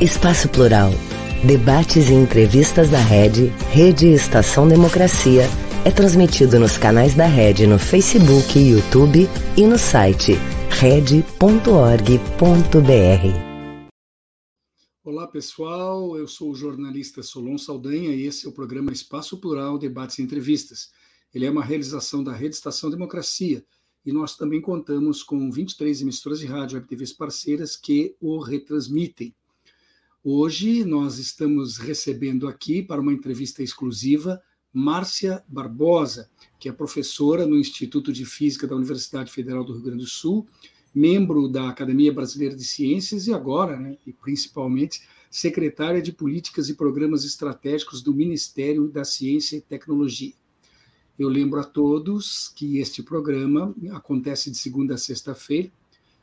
Espaço Plural. Debates e entrevistas da Rede, Rede Estação Democracia, é transmitido nos canais da Rede no Facebook, YouTube e no site rede.org.br. Olá pessoal, eu sou o jornalista Solon Saldanha e esse é o programa Espaço Plural Debates e Entrevistas. Ele é uma realização da Rede Estação Democracia e nós também contamos com 23 emissoras de rádio web TVs parceiras que o retransmitem. Hoje nós estamos recebendo aqui para uma entrevista exclusiva Márcia Barbosa, que é professora no Instituto de Física da Universidade Federal do Rio Grande do Sul, membro da Academia Brasileira de Ciências e agora, né, e principalmente, secretária de Políticas e Programas Estratégicos do Ministério da Ciência e Tecnologia. Eu lembro a todos que este programa acontece de segunda a sexta-feira,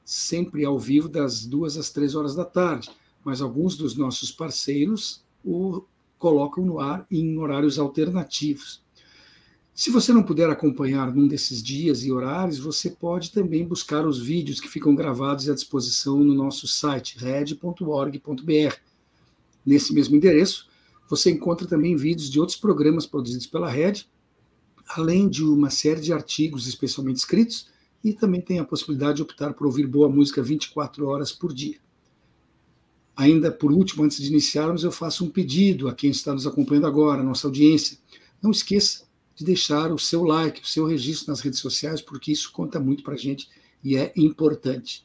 sempre ao vivo, das duas às três horas da tarde, mas alguns dos nossos parceiros o colocam no ar em horários alternativos. Se você não puder acompanhar num desses dias e horários, você pode também buscar os vídeos que ficam gravados à disposição no nosso site, red.org.br. Nesse mesmo endereço, você encontra também vídeos de outros programas produzidos pela Red além de uma série de artigos especialmente escritos, e também tem a possibilidade de optar por ouvir boa música 24 horas por dia. Ainda por último, antes de iniciarmos, eu faço um pedido a quem está nos acompanhando agora, nossa audiência. Não esqueça de deixar o seu like, o seu registro nas redes sociais, porque isso conta muito para a gente e é importante.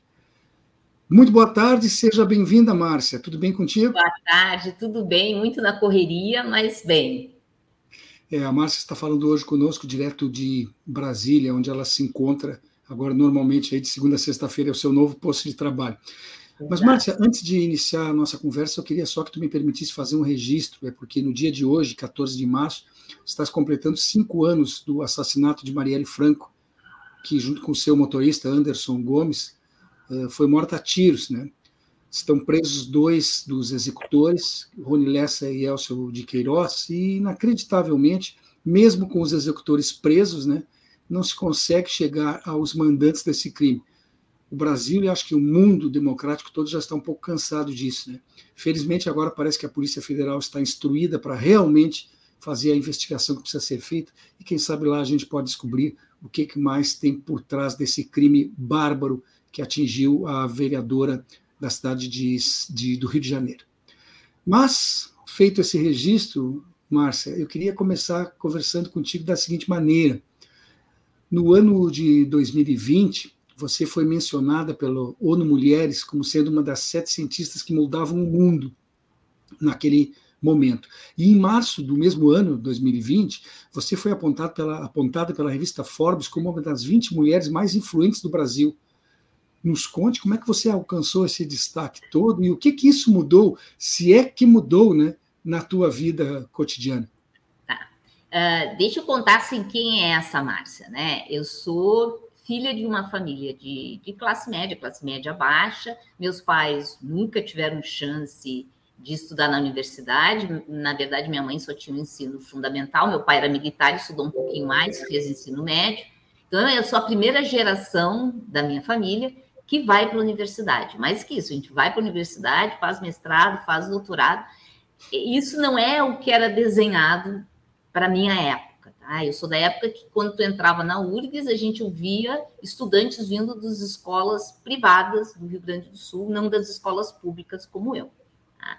Muito boa tarde, seja bem-vinda, Márcia. Tudo bem contigo? Boa tarde, tudo bem, muito na correria, mas bem. É, a Márcia está falando hoje conosco, direto de Brasília, onde ela se encontra agora, normalmente, aí de segunda a sexta-feira, é o seu novo posto de trabalho. Mas, Márcia, antes de iniciar a nossa conversa, eu queria só que tu me permitisse fazer um registro, é porque no dia de hoje, 14 de março, estás completando cinco anos do assassinato de Marielle Franco, que, junto com seu motorista, Anderson Gomes, eh, foi morta a tiros, né? Estão presos dois dos executores, Rony Lessa e Elcio de Queiroz, e inacreditavelmente, mesmo com os executores presos, né, não se consegue chegar aos mandantes desse crime. O Brasil e acho que o mundo democrático todo já está um pouco cansado disso. Né? Felizmente, agora parece que a Polícia Federal está instruída para realmente fazer a investigação que precisa ser feita, e quem sabe lá a gente pode descobrir o que mais tem por trás desse crime bárbaro que atingiu a vereadora da cidade de, de, do Rio de Janeiro. Mas, feito esse registro, Márcia, eu queria começar conversando contigo da seguinte maneira. No ano de 2020, você foi mencionada pelo ONU Mulheres como sendo uma das sete cientistas que moldavam o mundo naquele momento. E em março do mesmo ano, 2020, você foi apontada pela, apontada pela revista Forbes como uma das 20 mulheres mais influentes do Brasil nos conte como é que você alcançou esse destaque todo e o que, que isso mudou, se é que mudou, né, na tua vida cotidiana. Tá. Uh, deixa eu contar assim, quem é essa Márcia, né? Eu sou filha de uma família de, de classe média, classe média baixa. Meus pais nunca tiveram chance de estudar na universidade. Na verdade, minha mãe só tinha o um ensino fundamental. Meu pai era militar, estudou um pouquinho mais, fez ensino médio. Então, eu sou a primeira geração da minha família que vai para a universidade. Mais que isso, a gente vai para a universidade, faz mestrado, faz doutorado. Isso não é o que era desenhado para minha época. Tá? Eu sou da época que, quando tu entrava na URGS, a gente ouvia estudantes vindo das escolas privadas do Rio Grande do Sul, não das escolas públicas como eu. Tá?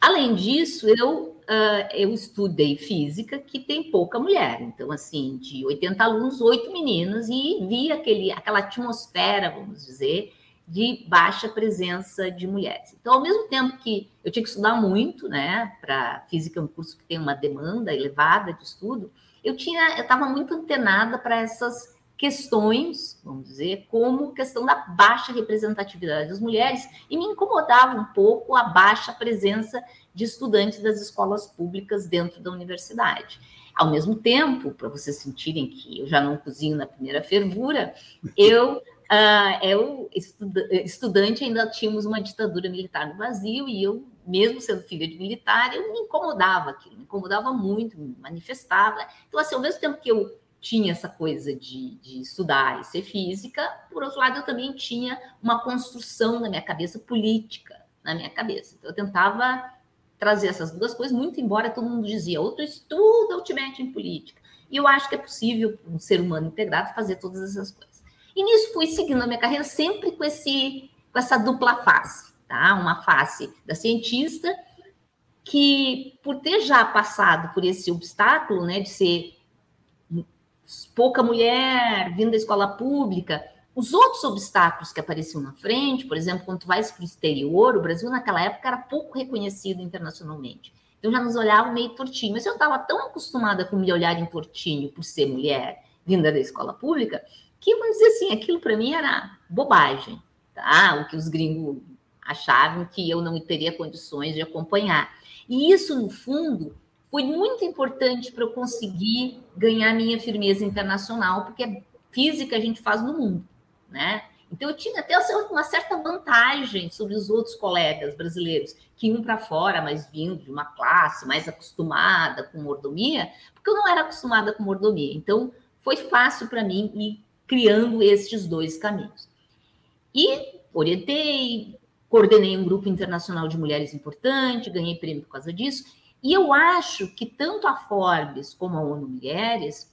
Além disso, eu, uh, eu estudei física, que tem pouca mulher. Então, assim, de 80 alunos, oito meninas, e vi aquele, aquela atmosfera, vamos dizer, de baixa presença de mulheres. Então, ao mesmo tempo que eu tinha que estudar muito, né, para física é um curso que tem uma demanda elevada de estudo, eu tinha, eu estava muito antenada para essas questões, vamos dizer, como questão da baixa representatividade das mulheres, e me incomodava um pouco a baixa presença de estudantes das escolas públicas dentro da universidade. Ao mesmo tempo, para vocês sentirem que eu já não cozinho na primeira fervura, eu Uh, eu, estudante, ainda tínhamos uma ditadura militar no Brasil e eu, mesmo sendo filha de militar, eu me incomodava aquilo, me incomodava muito, me manifestava. Então, assim, ao mesmo tempo que eu tinha essa coisa de, de estudar e ser física, por outro lado, eu também tinha uma construção na minha cabeça política. na minha cabeça. Então, eu tentava trazer essas duas coisas, muito embora todo mundo dizia, outro estuda o Tibete em política. E eu acho que é possível um ser humano integrado fazer todas essas coisas. E nisso fui seguindo a minha carreira sempre com, esse, com essa dupla face, tá? Uma face da cientista, que por ter já passado por esse obstáculo, né, de ser pouca mulher vindo da escola pública, os outros obstáculos que apareciam na frente, por exemplo, quando tu vais para o exterior, o Brasil naquela época era pouco reconhecido internacionalmente. Então já nos olhavam meio tortinho. Mas eu estava tão acostumada com me olhar em tortinho por ser mulher, vinda da escola pública, que, vamos dizer assim, aquilo para mim era bobagem, tá? O que os gringos achavam que eu não teria condições de acompanhar. E isso, no fundo, foi muito importante para eu conseguir ganhar minha firmeza internacional, porque física a gente faz no mundo né? Então eu tinha até uma certa vantagem sobre os outros colegas brasileiros que iam para fora, mas vindo de uma classe mais acostumada com mordomia, porque eu não era acostumada com mordomia. Então foi fácil para mim ir criando estes dois caminhos. E orientei, coordenei um grupo internacional de mulheres importante, ganhei prêmio por causa disso. E eu acho que tanto a Forbes como a ONU Mulheres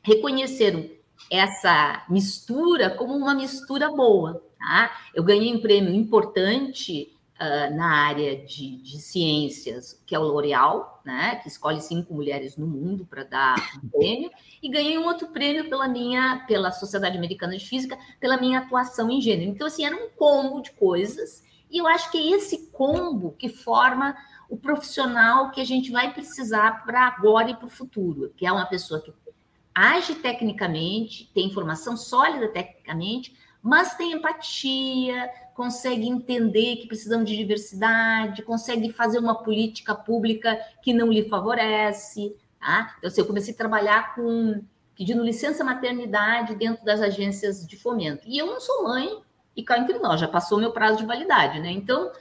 reconheceram essa mistura como uma mistura boa. Tá? Eu ganhei um prêmio importante uh, na área de, de, ciências, que é o L'Oréal, né? que escolhe cinco mulheres no mundo para dar um prêmio, e ganhei um outro prêmio pela minha, pela Sociedade Americana de Física, pela minha atuação em gênero. Então, assim, era um combo de coisas, e eu acho que é esse combo que forma o profissional que a gente vai precisar para agora e para o futuro, que é uma pessoa que age tecnicamente, tem informação sólida tecnicamente, mas tem empatia, consegue entender que precisamos de diversidade, consegue fazer uma política pública que não lhe favorece. Tá? Então, assim, eu comecei a trabalhar com pedindo licença maternidade dentro das agências de fomento. E eu não sou mãe, e cá entre nós, já passou meu prazo de validade, né? Então,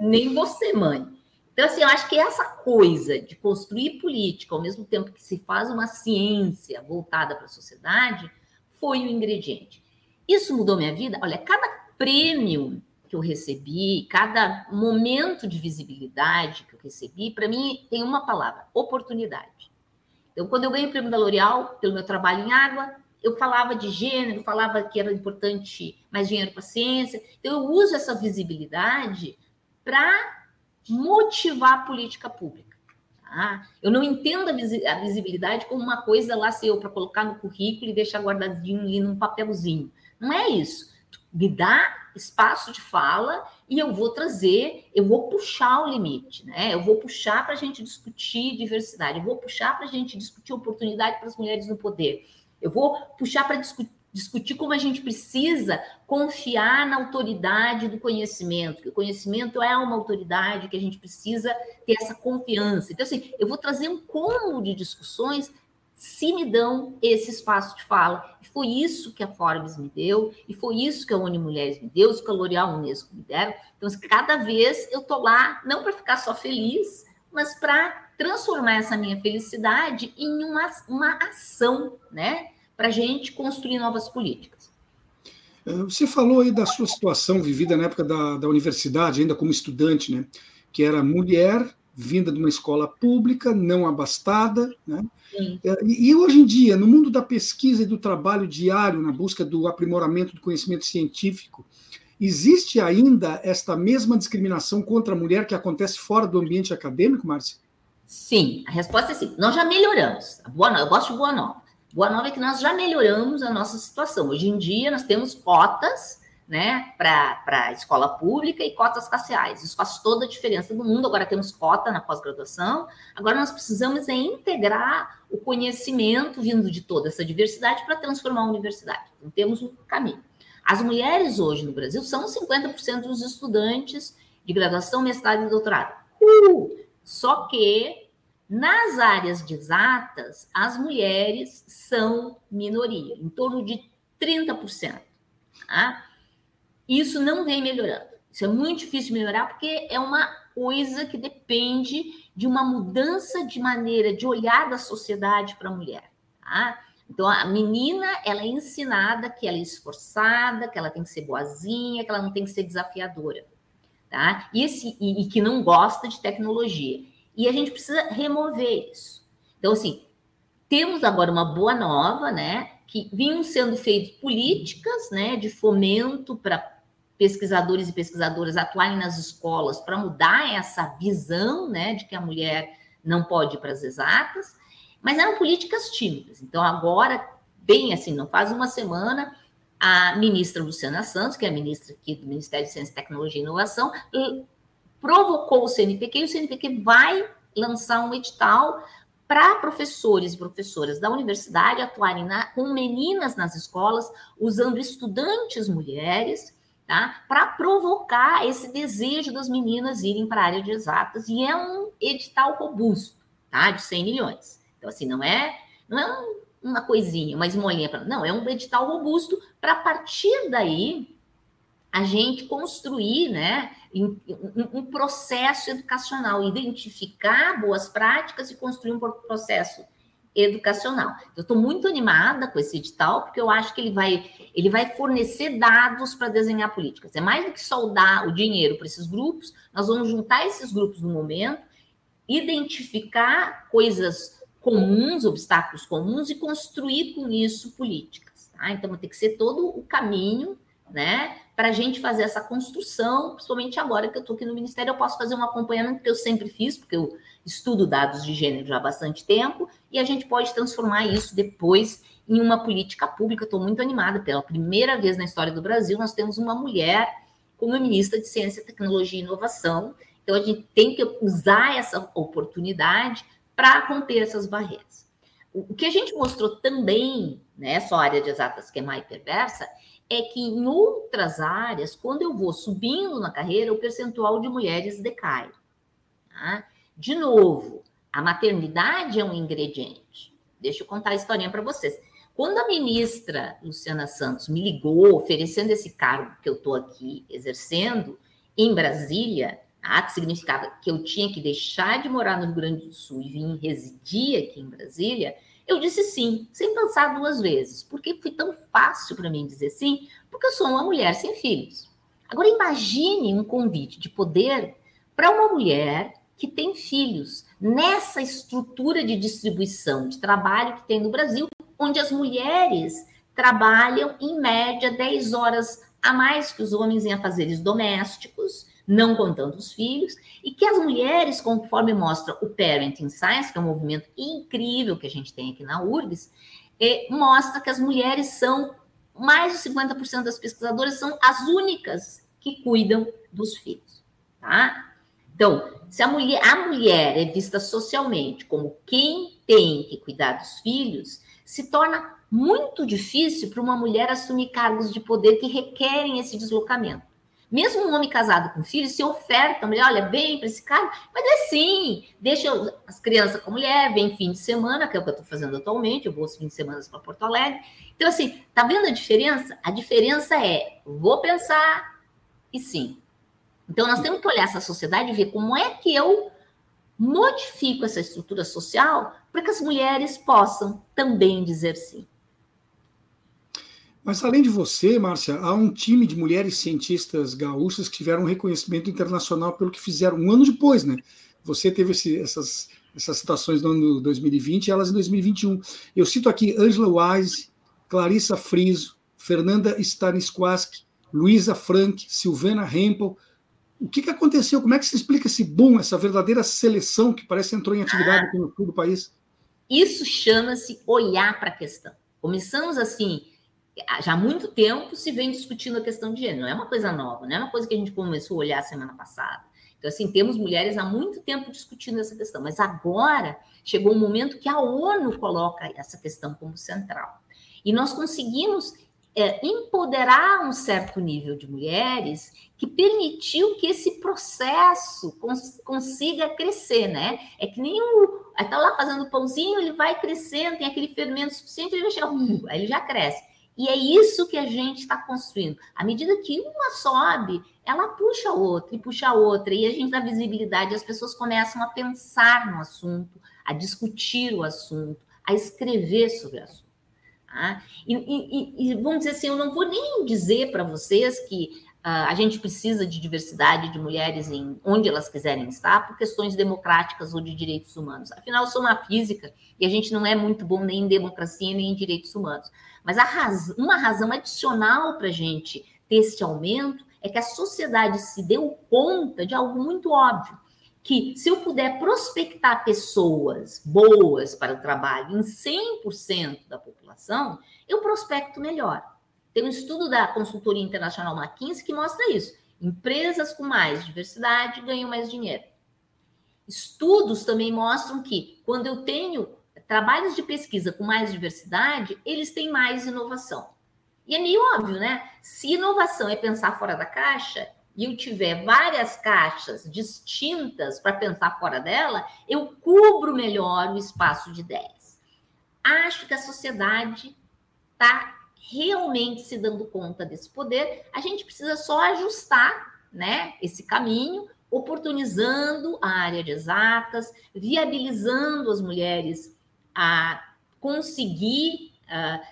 nem você, mãe. Então, assim, eu acho que essa coisa de construir política ao mesmo tempo que se faz uma ciência voltada para a sociedade foi o ingrediente. Isso mudou minha vida. Olha, cada prêmio que eu recebi, cada momento de visibilidade que eu recebi, para mim tem uma palavra: oportunidade. Então, quando eu ganhei o prêmio da L'Oréal pelo meu trabalho em água, eu falava de gênero, falava que era importante mais dinheiro para ciência. Então, eu uso essa visibilidade para motivar a política pública. Tá? Eu não entendo a visibilidade como uma coisa lá ser eu para colocar no currículo e deixar guardadinho ali num papelzinho. Não é isso. Me dá espaço de fala e eu vou trazer, eu vou puxar o limite, né? Eu vou puxar para a gente discutir diversidade, eu vou puxar para a gente discutir oportunidade para as mulheres no poder, eu vou puxar para discutir discutir como a gente precisa confiar na autoridade do conhecimento, que o conhecimento é uma autoridade que a gente precisa ter essa confiança. Então, assim, eu vou trazer um cômodo de discussões se me dão esse espaço de fala. E foi isso que a Forbes me deu, e foi isso que a Uni Mulheres me deu, isso que a L'Oréal Unesco me deram. Então, assim, cada vez eu tô lá, não para ficar só feliz, mas para transformar essa minha felicidade em uma, uma ação, né? para a gente construir novas políticas. É, você falou aí da sua situação vivida na época da, da universidade, ainda como estudante, né? Que era mulher, vinda de uma escola pública, não abastada, né? É, e, e hoje em dia, no mundo da pesquisa e do trabalho diário na busca do aprimoramento do conhecimento científico, existe ainda esta mesma discriminação contra a mulher que acontece fora do ambiente acadêmico, Márcia? Sim, a resposta é sim. Nós já melhoramos. Boa, eu gosto de boa nova. Boa nova é que nós já melhoramos a nossa situação. Hoje em dia, nós temos cotas né, para a escola pública e cotas raciais. Isso faz toda a diferença do mundo. Agora temos cota na pós-graduação. Agora nós precisamos é integrar o conhecimento vindo de toda essa diversidade para transformar a universidade. Então, temos um caminho. As mulheres hoje no Brasil são 50% dos estudantes de graduação, mestrado e doutorado. Uh! Só que nas áreas de exatas, as mulheres são minoria, em torno de 30%. Tá? Isso não vem melhorando. Isso é muito difícil de melhorar porque é uma coisa que depende de uma mudança de maneira de olhar da sociedade para a mulher. Tá? Então, a menina, ela é ensinada que ela é esforçada, que ela tem que ser boazinha, que ela não tem que ser desafiadora. tá? E, esse, e, e que não gosta de tecnologia. E a gente precisa remover isso. Então, assim, temos agora uma boa nova, né? Que vinham sendo feitas políticas, né, de fomento para pesquisadores e pesquisadoras atuarem nas escolas para mudar essa visão, né, de que a mulher não pode ir para as exatas, mas eram políticas tímidas. Então, agora, bem assim, não faz uma semana, a ministra Luciana Santos, que é a ministra aqui do Ministério de Ciência, Tecnologia e Inovação, provocou o CNPq e o CNPq vai lançar um edital para professores e professoras da universidade atuarem na, com meninas nas escolas, usando estudantes mulheres, tá? Para provocar esse desejo das meninas irem para a área de exatas, e é um edital robusto, tá? De 100 milhões. Então, assim, não é, não é um, uma coisinha, uma esmolinha, pra, não, é um edital robusto para a partir daí a gente construir, né? um processo educacional, identificar boas práticas e construir um processo educacional. Eu estou muito animada com esse edital, porque eu acho que ele vai, ele vai fornecer dados para desenhar políticas. É mais do que só dar o dinheiro para esses grupos, nós vamos juntar esses grupos no momento, identificar coisas comuns, obstáculos comuns, e construir com isso políticas. Tá? Então, vai ter que ser todo o caminho né? Para a gente fazer essa construção, principalmente agora que eu estou aqui no Ministério, eu posso fazer um acompanhamento que eu sempre fiz, porque eu estudo dados de gênero já há bastante tempo, e a gente pode transformar isso depois em uma política pública. Estou muito animada, pela primeira vez na história do Brasil, nós temos uma mulher como ministra de Ciência, Tecnologia e Inovação. Então, a gente tem que usar essa oportunidade para romper essas barreiras. O que a gente mostrou também, né, só área de exatas que é mais perversa, é que em outras áreas, quando eu vou subindo na carreira, o percentual de mulheres decai. Tá? De novo, a maternidade é um ingrediente. Deixa eu contar a historinha para vocês. Quando a ministra Luciana Santos me ligou oferecendo esse cargo que eu estou aqui exercendo em Brasília, tá? que significava que eu tinha que deixar de morar no Rio Grande do Sul e vir residir aqui em Brasília, eu disse sim, sem pensar duas vezes. Porque foi tão fácil para mim dizer sim? Porque eu sou uma mulher sem filhos. Agora imagine um convite de poder para uma mulher que tem filhos nessa estrutura de distribuição de trabalho que tem no Brasil, onde as mulheres trabalham em média 10 horas a mais que os homens em afazeres domésticos, não contando os filhos, e que as mulheres, conforme mostra o Parenting Science, que é um movimento incrível que a gente tem aqui na URGS, é, mostra que as mulheres são, mais de 50% das pesquisadoras são as únicas que cuidam dos filhos, tá? Então, se a mulher, a mulher é vista socialmente como quem tem que cuidar dos filhos, se torna muito difícil para uma mulher assumir cargos de poder que requerem esse deslocamento. Mesmo um homem casado com filhos se oferta, a mulher, olha, vem para esse cara, mas é sim, deixa as crianças com a mulher, vem fim de semana, que é o que eu estou fazendo atualmente, eu vou os fins de semana para Porto Alegre. Então, assim, tá vendo a diferença? A diferença é, vou pensar e sim. Então, nós temos que olhar essa sociedade e ver como é que eu modifico essa estrutura social para que as mulheres possam também dizer sim. Mas além de você, Márcia, há um time de mulheres cientistas gaúchas que tiveram um reconhecimento internacional pelo que fizeram um ano depois, né? Você teve esse, essas, essas citações no ano 2020 e elas em 2021. Eu cito aqui Angela Wise, Clarissa Friso, Fernanda Stanisquaski, Luísa Frank, Silvana Hempel. O que, que aconteceu? Como é que se explica esse boom, essa verdadeira seleção que parece que entrou em atividade aqui no sul do país? Isso chama-se olhar para a questão. Começamos assim já há muito tempo se vem discutindo a questão de gênero, não é uma coisa nova, não é uma coisa que a gente começou a olhar semana passada. Então, assim, temos mulheres há muito tempo discutindo essa questão, mas agora chegou um momento que a ONU coloca essa questão como central. E nós conseguimos é, empoderar um certo nível de mulheres que permitiu que esse processo cons consiga crescer, né? É que nem o. Está lá fazendo pãozinho, ele vai crescendo, tem aquele fermento suficiente, ele vai chegar, uh, aí ele já cresce. E é isso que a gente está construindo. À medida que uma sobe, ela puxa a outra e puxa a outra, e a gente dá visibilidade, as pessoas começam a pensar no assunto, a discutir o assunto, a escrever sobre o assunto. Tá? E, e, e, vamos dizer assim, eu não vou nem dizer para vocês que a gente precisa de diversidade de mulheres em onde elas quiserem estar, por questões democráticas ou de direitos humanos. Afinal, eu sou uma física e a gente não é muito bom nem em democracia nem em direitos humanos. Mas uma razão adicional para a gente ter esse aumento é que a sociedade se deu conta de algo muito óbvio, que se eu puder prospectar pessoas boas para o trabalho em 100% da população, eu prospecto melhor. Tem um estudo da consultoria internacional McKinsey que mostra isso. Empresas com mais diversidade ganham mais dinheiro. Estudos também mostram que quando eu tenho trabalhos de pesquisa com mais diversidade, eles têm mais inovação. E é meio óbvio, né? Se inovação é pensar fora da caixa e eu tiver várias caixas distintas para pensar fora dela, eu cubro melhor o espaço de ideias. Acho que a sociedade está realmente se dando conta desse poder, a gente precisa só ajustar né, esse caminho, oportunizando a área de exatas, viabilizando as mulheres a conseguir uh,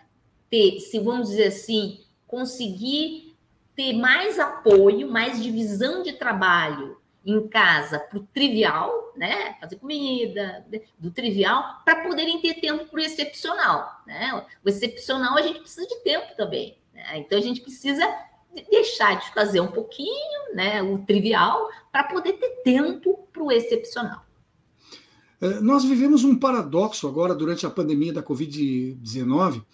ter, se vamos dizer assim, conseguir ter mais apoio, mais divisão de trabalho em casa para o trivial, né? Fazer comida, do trivial, para poderem ter tempo para o excepcional, né? O excepcional a gente precisa de tempo também, né? Então a gente precisa deixar de fazer um pouquinho, né? O trivial, para poder ter tempo para o excepcional. É, nós vivemos um paradoxo agora durante a pandemia da Covid-19,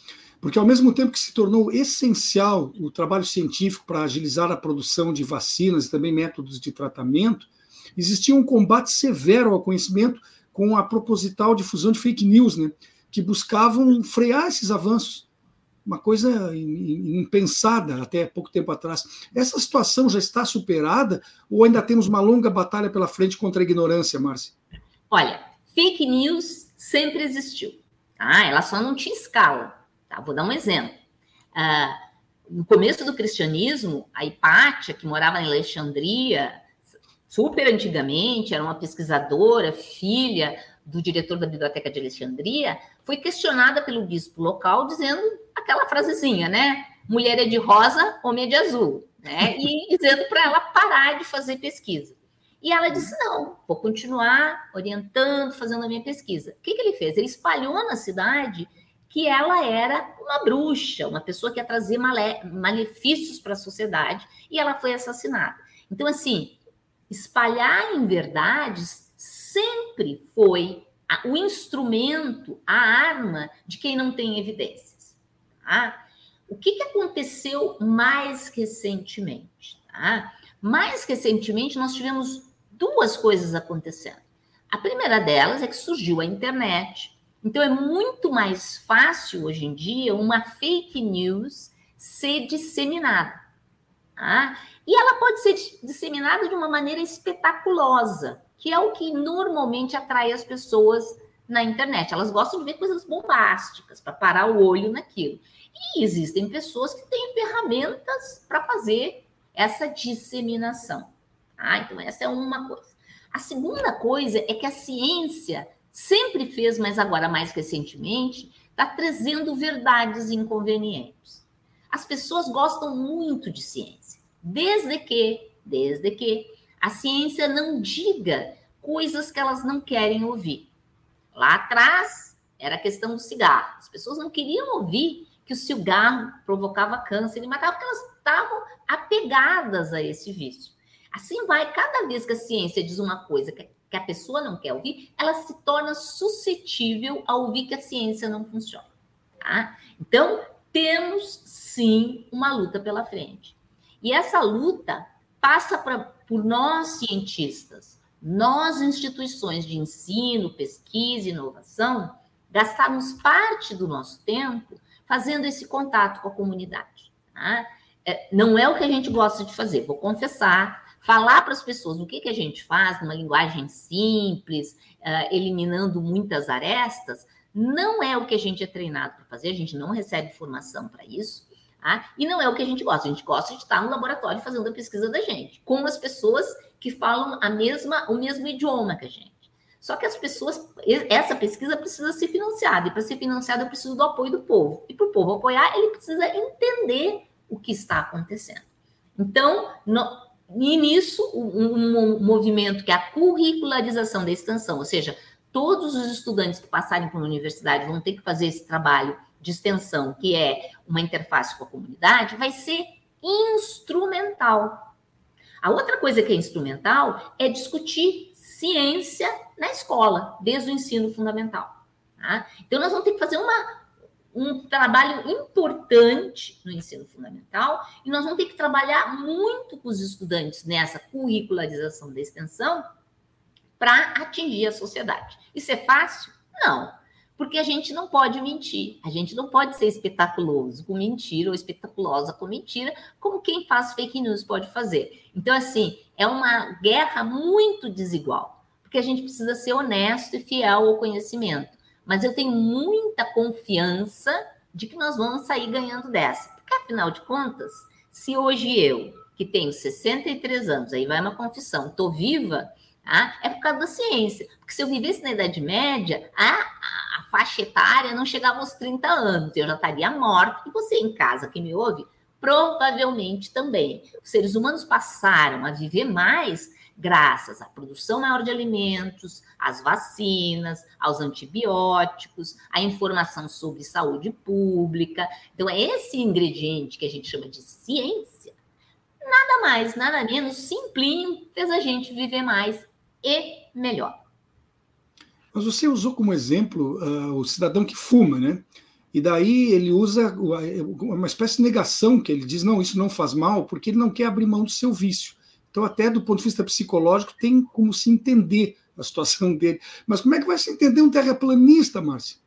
porque ao mesmo tempo que se tornou essencial o trabalho científico para agilizar a produção de vacinas e também métodos de tratamento, existia um combate severo ao conhecimento com a proposital difusão de fake news, né, que buscavam frear esses avanços. Uma coisa impensada até pouco tempo atrás. Essa situação já está superada ou ainda temos uma longa batalha pela frente contra a ignorância, Márcia? Olha, fake news sempre existiu. Tá? Ela só não tinha escala. Tá? Vou dar um exemplo. Ah, no começo do cristianismo, a Hipátia, que morava em Alexandria, super antigamente, era uma pesquisadora, filha do diretor da Biblioteca de Alexandria, foi questionada pelo bispo local dizendo aquela frasezinha, né? Mulher é de rosa, homem é de azul, né? E dizendo para ela parar de fazer pesquisa. E ela disse: não, vou continuar orientando, fazendo a minha pesquisa. O que, que ele fez? Ele espalhou na cidade que ela era uma bruxa, uma pessoa que ia trazer male malefícios para a sociedade, e ela foi assassinada. Então, assim, espalhar em verdades sempre foi o instrumento, a arma de quem não tem evidências. Tá? O que, que aconteceu mais recentemente? Tá? Mais recentemente, nós tivemos duas coisas acontecendo. A primeira delas é que surgiu a internet, então, é muito mais fácil hoje em dia uma fake news ser disseminada. Tá? E ela pode ser disseminada de uma maneira espetaculosa, que é o que normalmente atrai as pessoas na internet. Elas gostam de ver coisas bombásticas, para parar o olho naquilo. E existem pessoas que têm ferramentas para fazer essa disseminação. Tá? Então, essa é uma coisa. A segunda coisa é que a ciência sempre fez, mas agora mais recentemente, está trazendo verdades inconvenientes. As pessoas gostam muito de ciência, desde que, desde que a ciência não diga coisas que elas não querem ouvir. Lá atrás era a questão do cigarro. As pessoas não queriam ouvir que o cigarro provocava câncer e matava, porque elas estavam apegadas a esse vício. Assim vai, cada vez que a ciência diz uma coisa que que a pessoa não quer ouvir, ela se torna suscetível a ouvir que a ciência não funciona. Tá? Então, temos sim uma luta pela frente. E essa luta passa pra, por nós cientistas, nós instituições de ensino, pesquisa inovação, gastarmos parte do nosso tempo fazendo esse contato com a comunidade. Tá? É, não é o que a gente gosta de fazer, vou confessar, falar para as pessoas o que, que a gente faz numa linguagem simples, uh, eliminando muitas arestas, não é o que a gente é treinado para fazer, a gente não recebe formação para isso, tá? e não é o que a gente gosta. A gente gosta de estar no laboratório fazendo a pesquisa da gente, com as pessoas que falam a mesma, o mesmo idioma que a gente. Só que as pessoas, essa pesquisa precisa ser financiada, e para ser financiada eu preciso do apoio do povo. E para o povo apoiar, ele precisa entender o que está acontecendo. Então, no, e nisso, um, um, movimento que é a curricularização da extensão, ou seja, todos os estudantes que passarem por uma universidade vão ter que fazer esse trabalho de extensão, que é uma interface com a comunidade, vai ser instrumental. A outra coisa que é instrumental é discutir ciência na escola, desde o ensino fundamental. Tá? Então, nós vamos ter que fazer uma, um trabalho importante no ensino fundamental e nós vamos ter que trabalhar muito com os estudantes nessa curricularização da extensão para atingir a sociedade. Isso é fácil? Não, porque a gente não pode mentir, a gente não pode ser espetaculoso com mentira ou espetaculosa com mentira, como quem faz fake news pode fazer. Então, assim, é uma guerra muito desigual, porque a gente precisa ser honesto e fiel ao conhecimento mas eu tenho muita confiança de que nós vamos sair ganhando dessa. Porque, afinal de contas, se hoje eu, que tenho 63 anos, aí vai uma confissão, estou viva, tá? é por causa da ciência. Porque se eu vivesse na Idade Média, a, a, faixa etária não chegava aos 30 anos, eu já estaria morta, e você em casa que me ouve, provavelmente também. Os seres humanos passaram a viver mais graças à produção maior de alimentos, às vacinas, aos antibióticos, à informação sobre saúde pública. Então, é esse ingrediente que a gente chama de ciência. Nada mais, nada menos, simplinho, fez a gente viver mais e melhor. Mas você usou como exemplo uh, o cidadão que fuma, né? E daí ele usa uma espécie de negação, que ele diz: não, isso não faz mal, porque ele não quer abrir mão do seu vício. Então, até do ponto de vista psicológico, tem como se entender a situação dele. Mas como é que vai se entender um terraplanista, Márcia?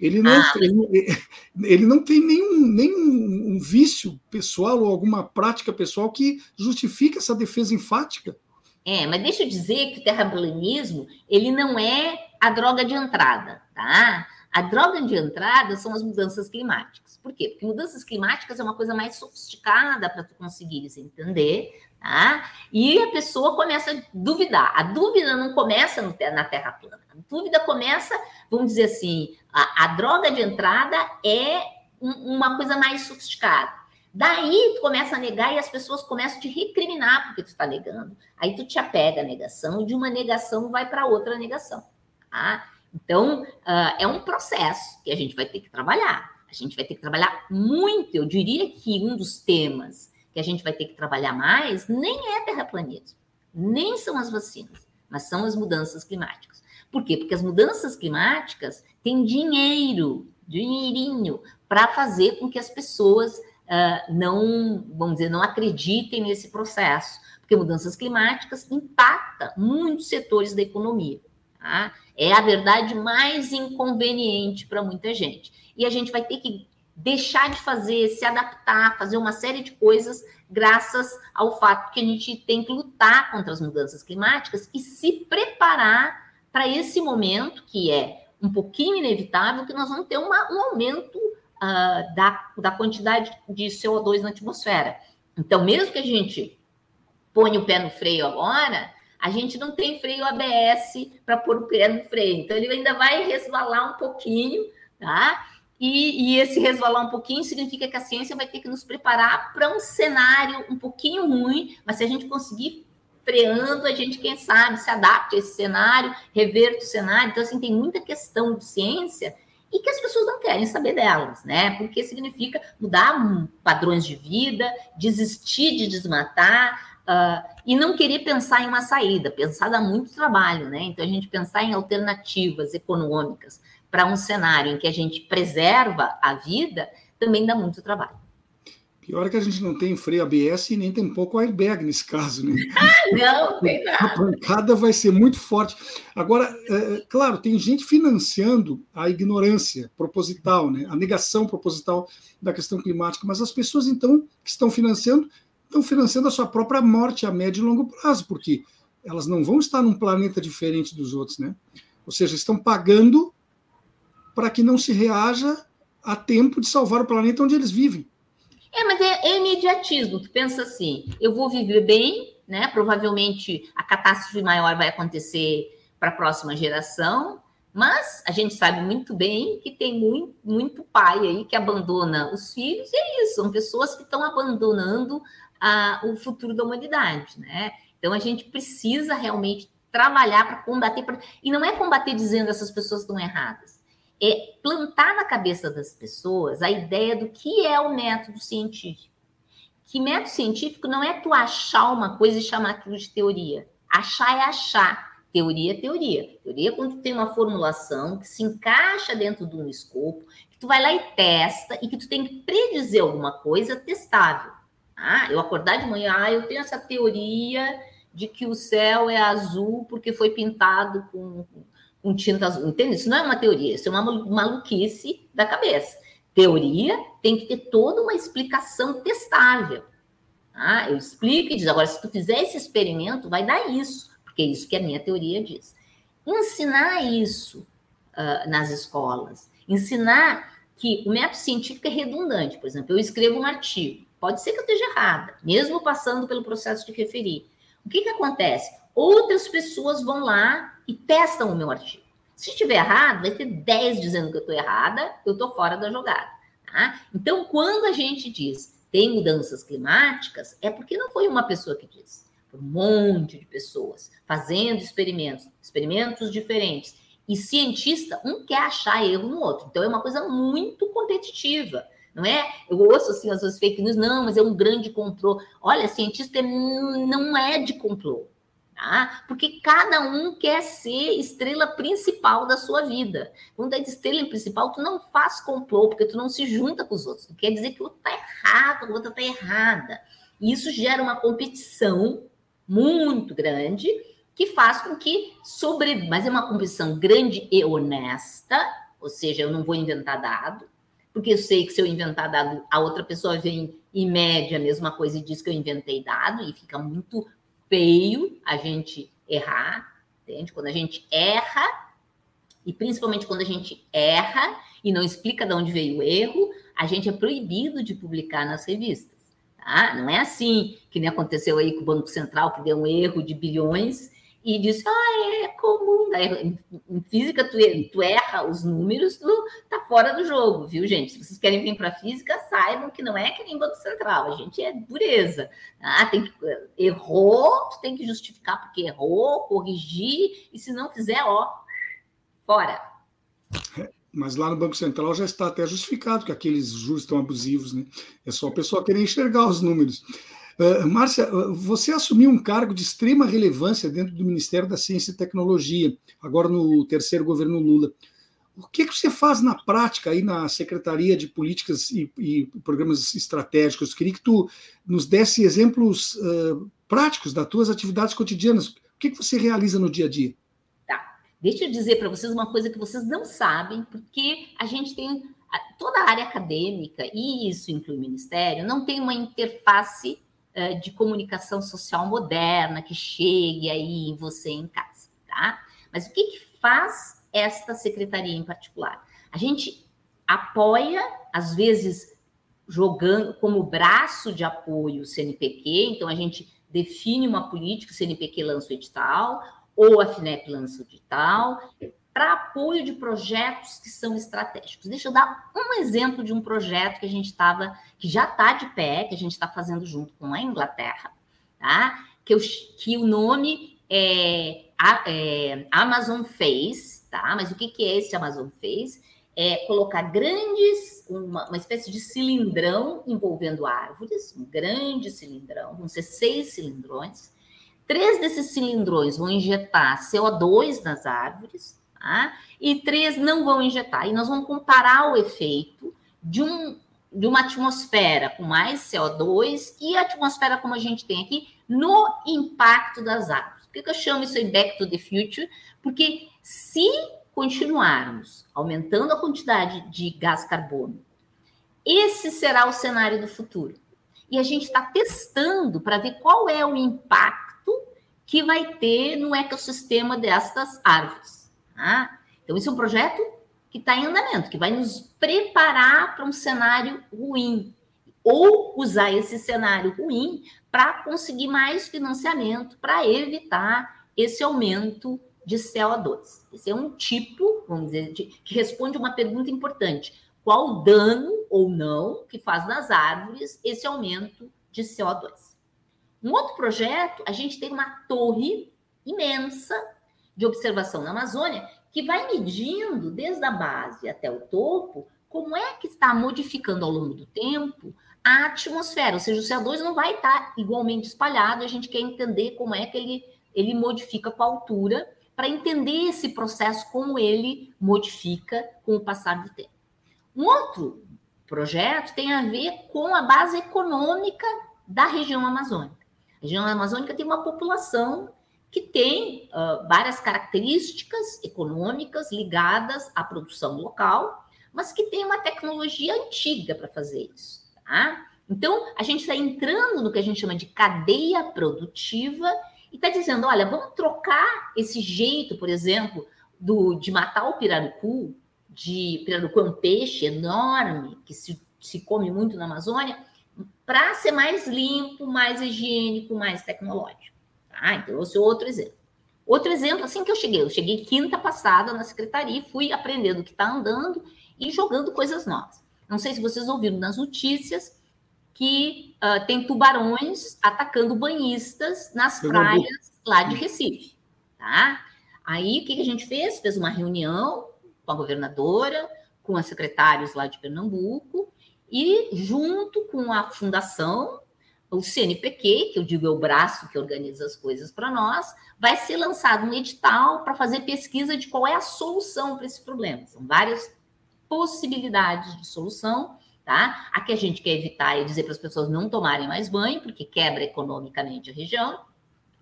Ele não, ah, ele, ele, não tem nenhum, nenhum um vício pessoal ou alguma prática pessoal que justifique essa defesa enfática. É, mas deixa eu dizer que o terraplanismo ele não é a droga de entrada, tá? A droga de entrada são as mudanças climáticas. Por quê? Porque mudanças climáticas é uma coisa mais sofisticada para tu conseguires entender, Tá? E a pessoa começa a duvidar. A dúvida não começa no, na Terra plana. A dúvida começa, vamos dizer assim, a, a droga de entrada é um, uma coisa mais sofisticada. Daí tu começa a negar e as pessoas começam a te recriminar porque tu está negando. Aí tu te apega à negação e de uma negação vai para outra negação. Tá? Então, uh, é um processo que a gente vai ter que trabalhar. A gente vai ter que trabalhar muito. Eu diria que um dos temas que a gente vai ter que trabalhar mais, nem é terraplanismo, nem são as vacinas, mas são as mudanças climáticas. Por quê? Porque as mudanças climáticas têm dinheiro, dinheirinho, para fazer com que as pessoas uh, não, vamos dizer, não acreditem nesse processo. Porque mudanças climáticas impactam muitos setores da economia. Tá? É a verdade mais inconveniente para muita gente. E a gente vai ter que deixar de fazer, se adaptar, fazer uma série de coisas, graças ao fato que a gente tem que lutar contra as mudanças climáticas e se preparar para esse momento que é um pouquinho inevitável, que nós vamos ter uma, um aumento uh, da, da quantidade de CO2 na atmosfera. Então, mesmo que a gente ponha o pé no freio agora, a gente não tem freio ABS para pôr o pé no freio. Então, ele ainda vai resvalar um pouquinho, tá? E, e, esse resvalar um pouquinho significa que a ciência vai ter que nos preparar para um cenário um pouquinho ruim, mas se a gente conseguir freando, a gente, quem sabe, se adapte a esse cenário, reverta o cenário. Então, assim, tem muita questão de ciência e que as pessoas não querem saber delas, né? Porque significa mudar padrões de vida, desistir de desmatar, Uh, e não querer pensar em uma saída, pensar dá muito trabalho, né? Então, a gente pensar em alternativas econômicas, para um cenário em que a gente preserva a vida, também dá muito trabalho. Pior é que a gente não tem freio ABS e nem tem pouco airbag nesse caso, né? Ah, não, tem nada. A pancada vai ser muito forte. Agora, é, claro, tem gente financiando a ignorância proposital, né? a negação proposital da questão climática, mas as pessoas, então, que estão financiando, estão financiando a sua própria morte a médio e longo prazo, porque elas não vão estar num planeta diferente dos outros, né? Ou seja, estão pagando para que não se reaja a tempo de salvar o planeta onde eles vivem. É, mas é, é imediatismo. Tu pensa assim, eu vou viver bem, né? Provavelmente a catástrofe maior vai acontecer para a próxima geração. Mas a gente sabe muito bem que tem muito, muito pai aí que abandona os filhos, e é isso, são pessoas que estão abandonando a, o futuro da humanidade, né? Então a gente precisa realmente trabalhar para combater, pra... e não é combater dizendo essas pessoas estão erradas, é plantar na cabeça das pessoas a ideia do que é o método científico. Que método científico não é tu achar uma coisa e chamar aquilo de teoria. Achar é achar. Teoria é teoria. Teoria é quando tu tem uma formulação que se encaixa dentro de um escopo, que tu vai lá e testa e que tu tem que predizer alguma coisa testável. Ah, eu acordar de manhã, ah, eu tenho essa teoria de que o céu é azul porque foi pintado com, com tinta azul. Entende? Isso não é uma teoria, isso é uma maluquice da cabeça. Teoria tem que ter toda uma explicação testável. Ah, eu explico e diz, agora, se tu fizer esse experimento, vai dar isso porque é isso que a minha teoria diz. Ensinar isso uh, nas escolas, ensinar que o método científico é redundante. Por exemplo, eu escrevo um artigo, pode ser que eu esteja errada, mesmo passando pelo processo de referir. O que, que acontece? Outras pessoas vão lá e testam o meu artigo. Se estiver errado, vai ter 10 dizendo que eu estou errada, eu estou fora da jogada. Tá? Então, quando a gente diz tem mudanças climáticas, é porque não foi uma pessoa que disse um monte de pessoas fazendo experimentos, experimentos diferentes. E cientista, um quer achar erro no outro. Então é uma coisa muito competitiva, não é? Eu ouço assim as suas fake news, não, mas é um grande complô. Olha, cientista não é de complô, tá? Porque cada um quer ser estrela principal da sua vida. Quando é de estrela principal, tu não faz complô, porque tu não se junta com os outros. Tu quer dizer que o outro tá errado, o outro tá errada. E isso gera uma competição muito grande que faz com que sobreviva. Mas é uma competição grande e honesta, ou seja, eu não vou inventar dado, porque eu sei que se eu inventar dado, a outra pessoa vem e mede a mesma coisa e diz que eu inventei dado, e fica muito feio a gente errar, entende? Quando a gente erra, e principalmente quando a gente erra e não explica de onde veio o erro, a gente é proibido de publicar nas revistas. Tá? Não é assim que nem aconteceu aí com o Banco Central, que deu um erro de bilhões e disse, ah, é comum. Em física, tu, tu erra os números, tu tá fora do jogo, viu, gente? Se vocês querem vir para física, saibam que não é que nem Banco Central, a gente é dureza. Ah, tem que, errou, tu tem que justificar porque errou, corrigir, e se não fizer, ó, fora. Mas lá no Banco Central já está até justificado que aqueles juros estão abusivos, né? É só a pessoa querer enxergar os números. Uh, Márcia, você assumiu um cargo de extrema relevância dentro do Ministério da Ciência e Tecnologia, agora no terceiro governo Lula. O que, que você faz na prática aí na Secretaria de Políticas e, e Programas Estratégicos? Queria que tu nos desse exemplos uh, práticos das tuas atividades cotidianas. O que, que você realiza no dia a dia? Deixa eu dizer para vocês uma coisa que vocês não sabem, porque a gente tem toda a área acadêmica, e isso inclui o Ministério, não tem uma interface uh, de comunicação social moderna que chegue aí em você em casa, tá? Mas o que, que faz esta secretaria em particular? A gente apoia, às vezes, jogando como braço de apoio o CNPq, então a gente define uma política, o CNPq lança o edital, ou a FINEP lança o digital, para apoio de projetos que são estratégicos. Deixa eu dar um exemplo de um projeto que a gente estava, que já está de pé, que a gente está fazendo junto com a Inglaterra, tá? Que, eu, que o nome é, é Amazon Face, tá? Mas o que, que é esse Amazon Face? É colocar grandes, uma, uma espécie de cilindrão envolvendo árvores, um grande cilindrão, vão ser seis cilindrões, Três desses cilindrões vão injetar CO2 nas árvores, tá? e três não vão injetar. E nós vamos comparar o efeito de, um, de uma atmosfera com mais CO2 e a atmosfera como a gente tem aqui no impacto das árvores. Por que eu chamo isso de back to the future? Porque se continuarmos aumentando a quantidade de gás carbono, esse será o cenário do futuro. E a gente está testando para ver qual é o impacto que vai ter no ecossistema destas árvores. Tá? Então, isso é um projeto que está em andamento, que vai nos preparar para um cenário ruim, ou usar esse cenário ruim para conseguir mais financiamento para evitar esse aumento de CO2. Esse é um tipo, vamos dizer, de, que responde uma pergunta importante: qual o dano ou não que faz nas árvores esse aumento de CO2? Um outro projeto, a gente tem uma torre imensa de observação na Amazônia que vai medindo desde a base até o topo como é que está modificando ao longo do tempo a atmosfera, ou seja, o CO2 não vai estar igualmente espalhado, a gente quer entender como é que ele, ele modifica com a altura, para entender esse processo, como ele modifica com o passar do tempo. Um outro projeto tem a ver com a base econômica da região amazônica. A região amazônica tem uma população que tem uh, várias características econômicas ligadas à produção local, mas que tem uma tecnologia antiga para fazer isso. Tá? Então, a gente está entrando no que a gente chama de cadeia produtiva e está dizendo: olha, vamos trocar esse jeito, por exemplo, do, de matar o pirarucu, de pirarucu é um peixe enorme que se, se come muito na Amazônia, para ser mais limpo, mais higiênico, mais tecnológico. Tá? Então, esse é outro exemplo. Outro exemplo, assim que eu cheguei, eu cheguei quinta passada na secretaria, fui aprendendo o que está andando e jogando coisas novas. Não sei se vocês ouviram nas notícias que uh, tem tubarões atacando banhistas nas praias lá de Recife, tá? Aí o que a gente fez? Fez uma reunião com a governadora, com os secretários lá de Pernambuco e junto com a fundação, o CNPq, que eu digo é o braço que organiza as coisas para nós, vai ser lançado um edital para fazer pesquisa de qual é a solução para esse problema. São várias possibilidades de solução, tá? A que a gente quer evitar é dizer para as pessoas não tomarem mais banho, porque quebra economicamente a região,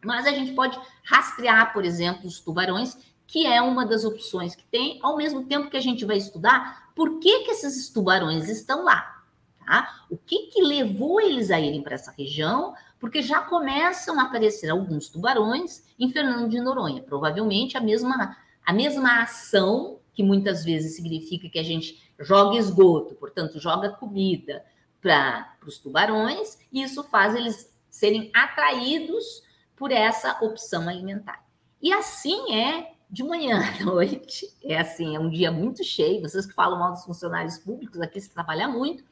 mas a gente pode rastrear, por exemplo, os tubarões, que é uma das opções que tem, ao mesmo tempo que a gente vai estudar por que, que esses tubarões estão lá, tá? O que, que levou eles a irem para essa região? Porque já começam a aparecer alguns tubarões em Fernando de Noronha, provavelmente a mesma, a mesma ação que muitas vezes significa que a gente joga esgoto, portanto, joga comida para os tubarões, e isso faz eles serem atraídos por essa opção alimentar. E assim é de manhã à noite, é assim, é um dia muito cheio, vocês que falam mal dos funcionários públicos, aqui se trabalha muito,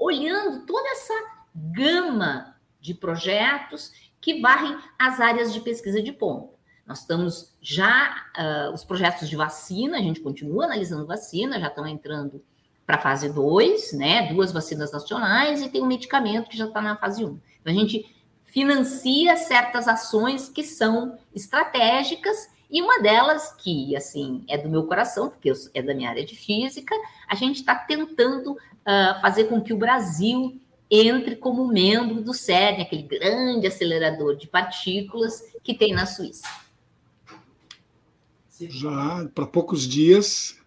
olhando toda essa gama de projetos que varrem as áreas de pesquisa de ponta. Nós estamos já, uh, os projetos de vacina, a gente continua analisando vacina, já estão entrando para a fase 2, né? Duas vacinas nacionais e tem um medicamento que já está na fase 1. Um. Então, a gente financia certas ações que são estratégicas e uma delas, que assim é do meu coração, porque é da minha área de física, a gente está tentando uh, fazer com que o Brasil entre como membro do CERN, aquele grande acelerador de partículas que tem na Suíça. Já, para poucos dias.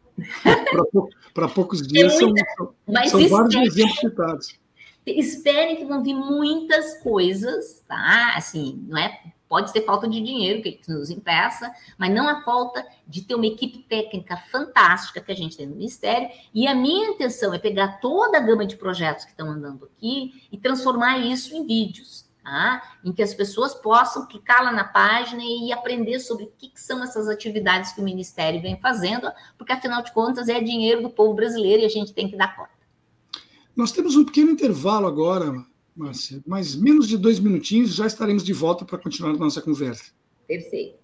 para poucos dias muita, são, são vários exemplos citados. Esperem que vão vir muitas coisas, tá? Assim, não é. Pode ser falta de dinheiro que nos impeça, mas não a falta de ter uma equipe técnica fantástica que a gente tem no Ministério. E a minha intenção é pegar toda a gama de projetos que estão andando aqui e transformar isso em vídeos tá? em que as pessoas possam clicar lá na página e aprender sobre o que, que, são essas atividades que o Ministério vem fazendo, porque afinal de contas é dinheiro do povo brasileiro e a gente tem que dar conta. Nós temos um pequeno intervalo agora, Márcia, mas menos de dois minutinhos já estaremos de volta para continuar a nossa conversa. Perfeito.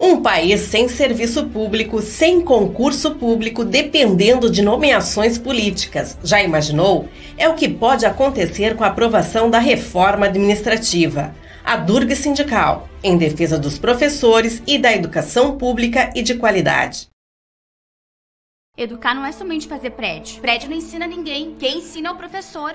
Um país sem serviço público, sem concurso público, dependendo de nomeações políticas. Já imaginou? É o que pode acontecer com a aprovação da reforma administrativa. A Durga Sindical, em defesa dos professores e da educação pública e de qualidade. Educar não é somente fazer prédio. Prédio não ensina ninguém. Quem ensina é o professor.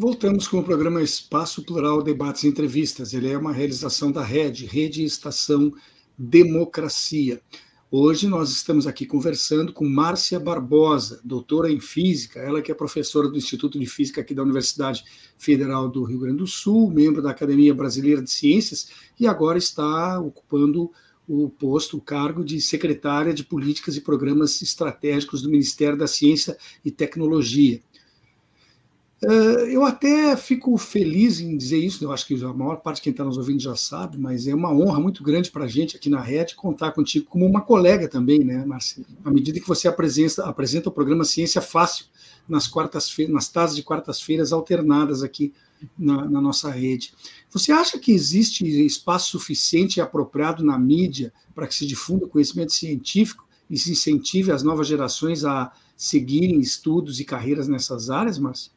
Voltamos com o programa Espaço Plural Debates e Entrevistas. Ele é uma realização da Rede, Rede Estação Democracia. Hoje nós estamos aqui conversando com Márcia Barbosa, doutora em Física, ela que é professora do Instituto de Física aqui da Universidade Federal do Rio Grande do Sul, membro da Academia Brasileira de Ciências e agora está ocupando o posto, o cargo de secretária de Políticas e Programas Estratégicos do Ministério da Ciência e Tecnologia. Eh, eu até fico feliz em dizer isso, eu acho que a maior parte de quem está nos ouvindo já sabe, mas é uma honra muito grande para a gente aqui na Rede contar contigo como uma colega também, né, Marcelo? À medida que você apresenta, apresenta o programa Ciência Fácil nas quartas-feiras, nas tardes de quartas-feiras alternadas aqui na, na, nossa rede. Você acha que existe espaço suficiente e apropriado na mídia para que se difunda o conhecimento científico e se incentive as novas gerações a seguirem estudos e carreiras nessas áreas, Márcia?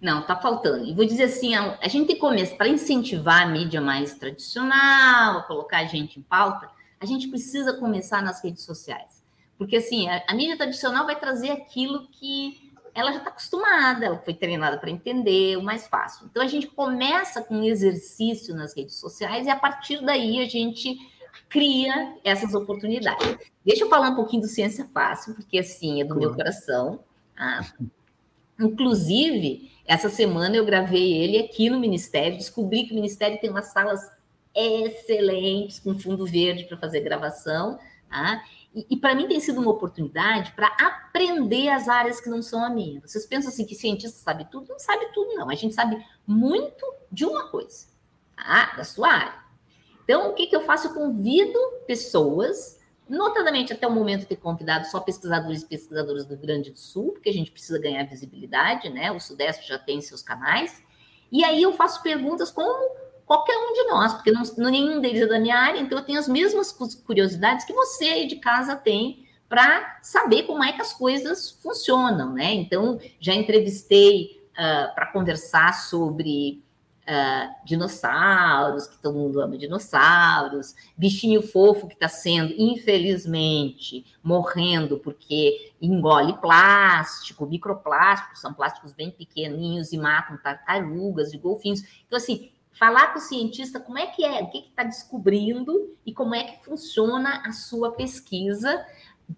Não, está faltando. E vou dizer assim, a, a gente começar, para incentivar a mídia mais tradicional, a colocar a gente em pauta, a gente precisa começar nas redes sociais. Porque, assim, a, a mídia tradicional vai trazer aquilo que ela já está acostumada, ela foi treinada para entender, o mais fácil. Então, a gente começa com um exercício nas redes sociais e, a partir daí, a gente cria essas oportunidades. Deixa eu falar um pouquinho do Ciência Fácil, porque, assim, é do meu coração. Ah, inclusive, essa semana eu gravei ele aqui no Ministério, descobri que o Ministério tem umas salas excelentes com fundo verde para fazer gravação, tá? E, e para mim tem sido uma oportunidade para aprender as áreas que não são a minha. Vocês pensam assim que cientista sabe tudo? Não sabe tudo, não. A gente sabe muito de uma coisa, tá? da sua área. Então, o que, que eu faço? Eu convido pessoas notadamente até o momento ter convidado só pesquisadores e pesquisadoras do Grande do Sul, porque a gente precisa ganhar visibilidade, né? O Sudeste já tem seus canais. E aí eu faço perguntas como qualquer um de nós, porque não, nenhum deles é da minha área, então eu tenho as mesmas curiosidades que você aí de casa tem para saber como é que as coisas funcionam, né? Então, já entrevistei uh, para conversar sobre uh, dinossauros, que todo mundo ama dinossauros, bichinho fofo que está sendo, infelizmente, morrendo porque engole plástico, microplásticos, são plásticos bem pequeninhos e matam tartarugas e golfinhos. Então, assim, falar com o cientista como é que é, o que está descobrindo e como é que funciona a sua pesquisa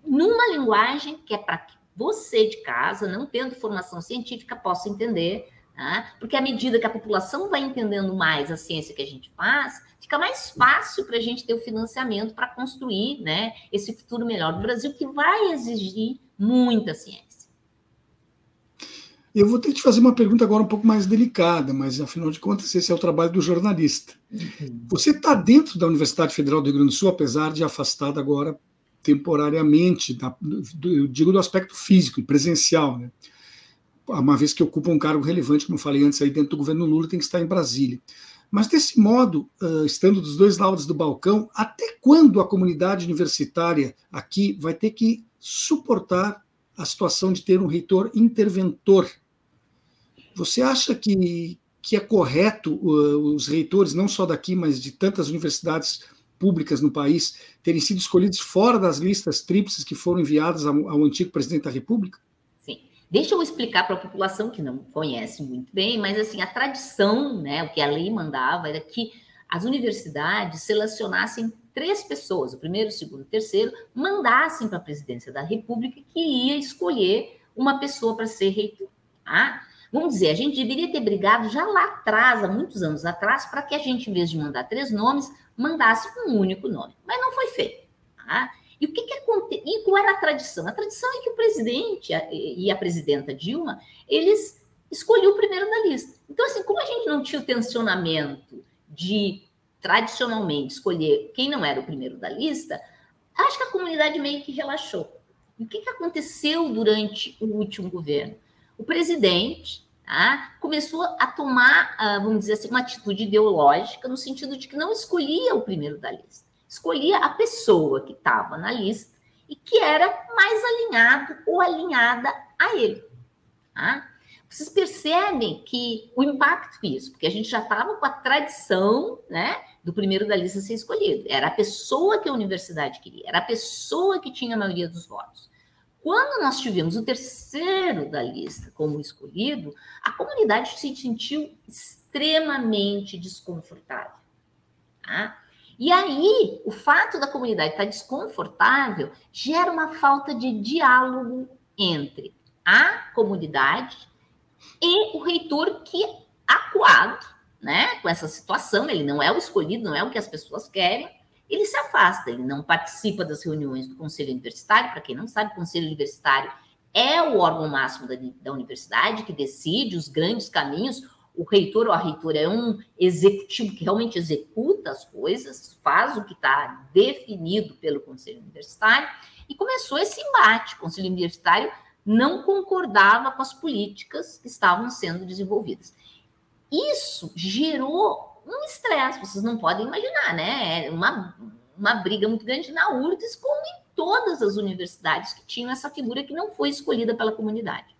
numa linguagem que é para que você de casa, não tendo formação científica, possa entender Tá? Porque à medida que a população vai entendendo mais a ciência que a gente faz, fica mais fácil para a gente ter o financiamento para construir né, esse futuro melhor do Brasil, que vai exigir muita ciência. Eu vou ter que te fazer uma pergunta agora um pouco mais delicada, mas afinal de contas, esse é o trabalho do jornalista. Uhum. Você está dentro da Universidade Federal do Rio Grande do Sul, apesar de afastada agora temporariamente, da, do, eu digo do aspecto físico e presencial, né? Uma vez que ocupa um cargo relevante, como eu falei antes, aí dentro do governo Lula, tem que estar em Brasília. Mas desse modo, estando dos dois lados do balcão, até quando a comunidade universitária aqui vai ter que suportar a situação de ter um reitor interventor? Você acha que, que é correto os reitores, não só daqui, mas de tantas universidades públicas no país, terem sido escolhidos fora das listas tríplices que foram enviadas ao antigo presidente da República? Deixa eu explicar para a população que não conhece muito bem, mas assim, a tradição, né, o que a lei mandava era que as universidades selecionassem três pessoas, o primeiro, o segundo, o terceiro, mandassem para a presidência da República que ia escolher uma pessoa para ser reitor. Tá? Vamos dizer, a gente deveria ter brigado já lá atrás, há muitos anos atrás, para que a gente, em vez de mandar três nomes, mandasse um único nome. Mas não foi feito. Tá? E o que, que? E qual era a tradição? A tradição é que o presidente e a presidenta Dilma, eles escolhiam o primeiro da lista. Então, assim, como a gente não tinha o tensionamento de tradicionalmente escolher quem não era o primeiro da lista, acho que a comunidade meio que relaxou. E o que, que aconteceu durante o último governo? O presidente tá? começou a tomar, uh, vamos dizer assim, uma atitude ideológica, no sentido de que não escolhia o primeiro da lista, escolhia a pessoa que estava na lista e que era mais alinhado ou alinhada a ele. Tá? Vocês percebem que o impacto disso, porque a gente já estava com a tradição né, do primeiro da lista ser escolhido. Era a pessoa que a universidade queria, era a pessoa que tinha a maioria dos votos. Quando nós tivemos o terceiro da lista como escolhido, a comunidade se sentiu extremamente desconfortável. Tá? E aí, o fato da comunidade estar desconfortável gera uma falta de diálogo entre a comunidade e o reitor que acuado, né, com essa situação, ele não é o escolhido, não é o que as pessoas querem, ele se afasta, ele não participa das reuniões do conselho universitário, para quem não sabe, o conselho universitário é o órgão máximo da, da universidade que decide os grandes caminhos, o reitor ou a reitora é um executivo que realmente executa as coisas, faz o que está definido pelo conselho universitário, e começou esse embate, o conselho universitário não concordava com as políticas que estavam sendo desenvolvidas. Isso gerou um estresse, vocês não podem imaginar, né? É uma, uma briga muito grande na URGS, como em todas as universidades que tinham essa figura que não foi escolhida pela comunidade.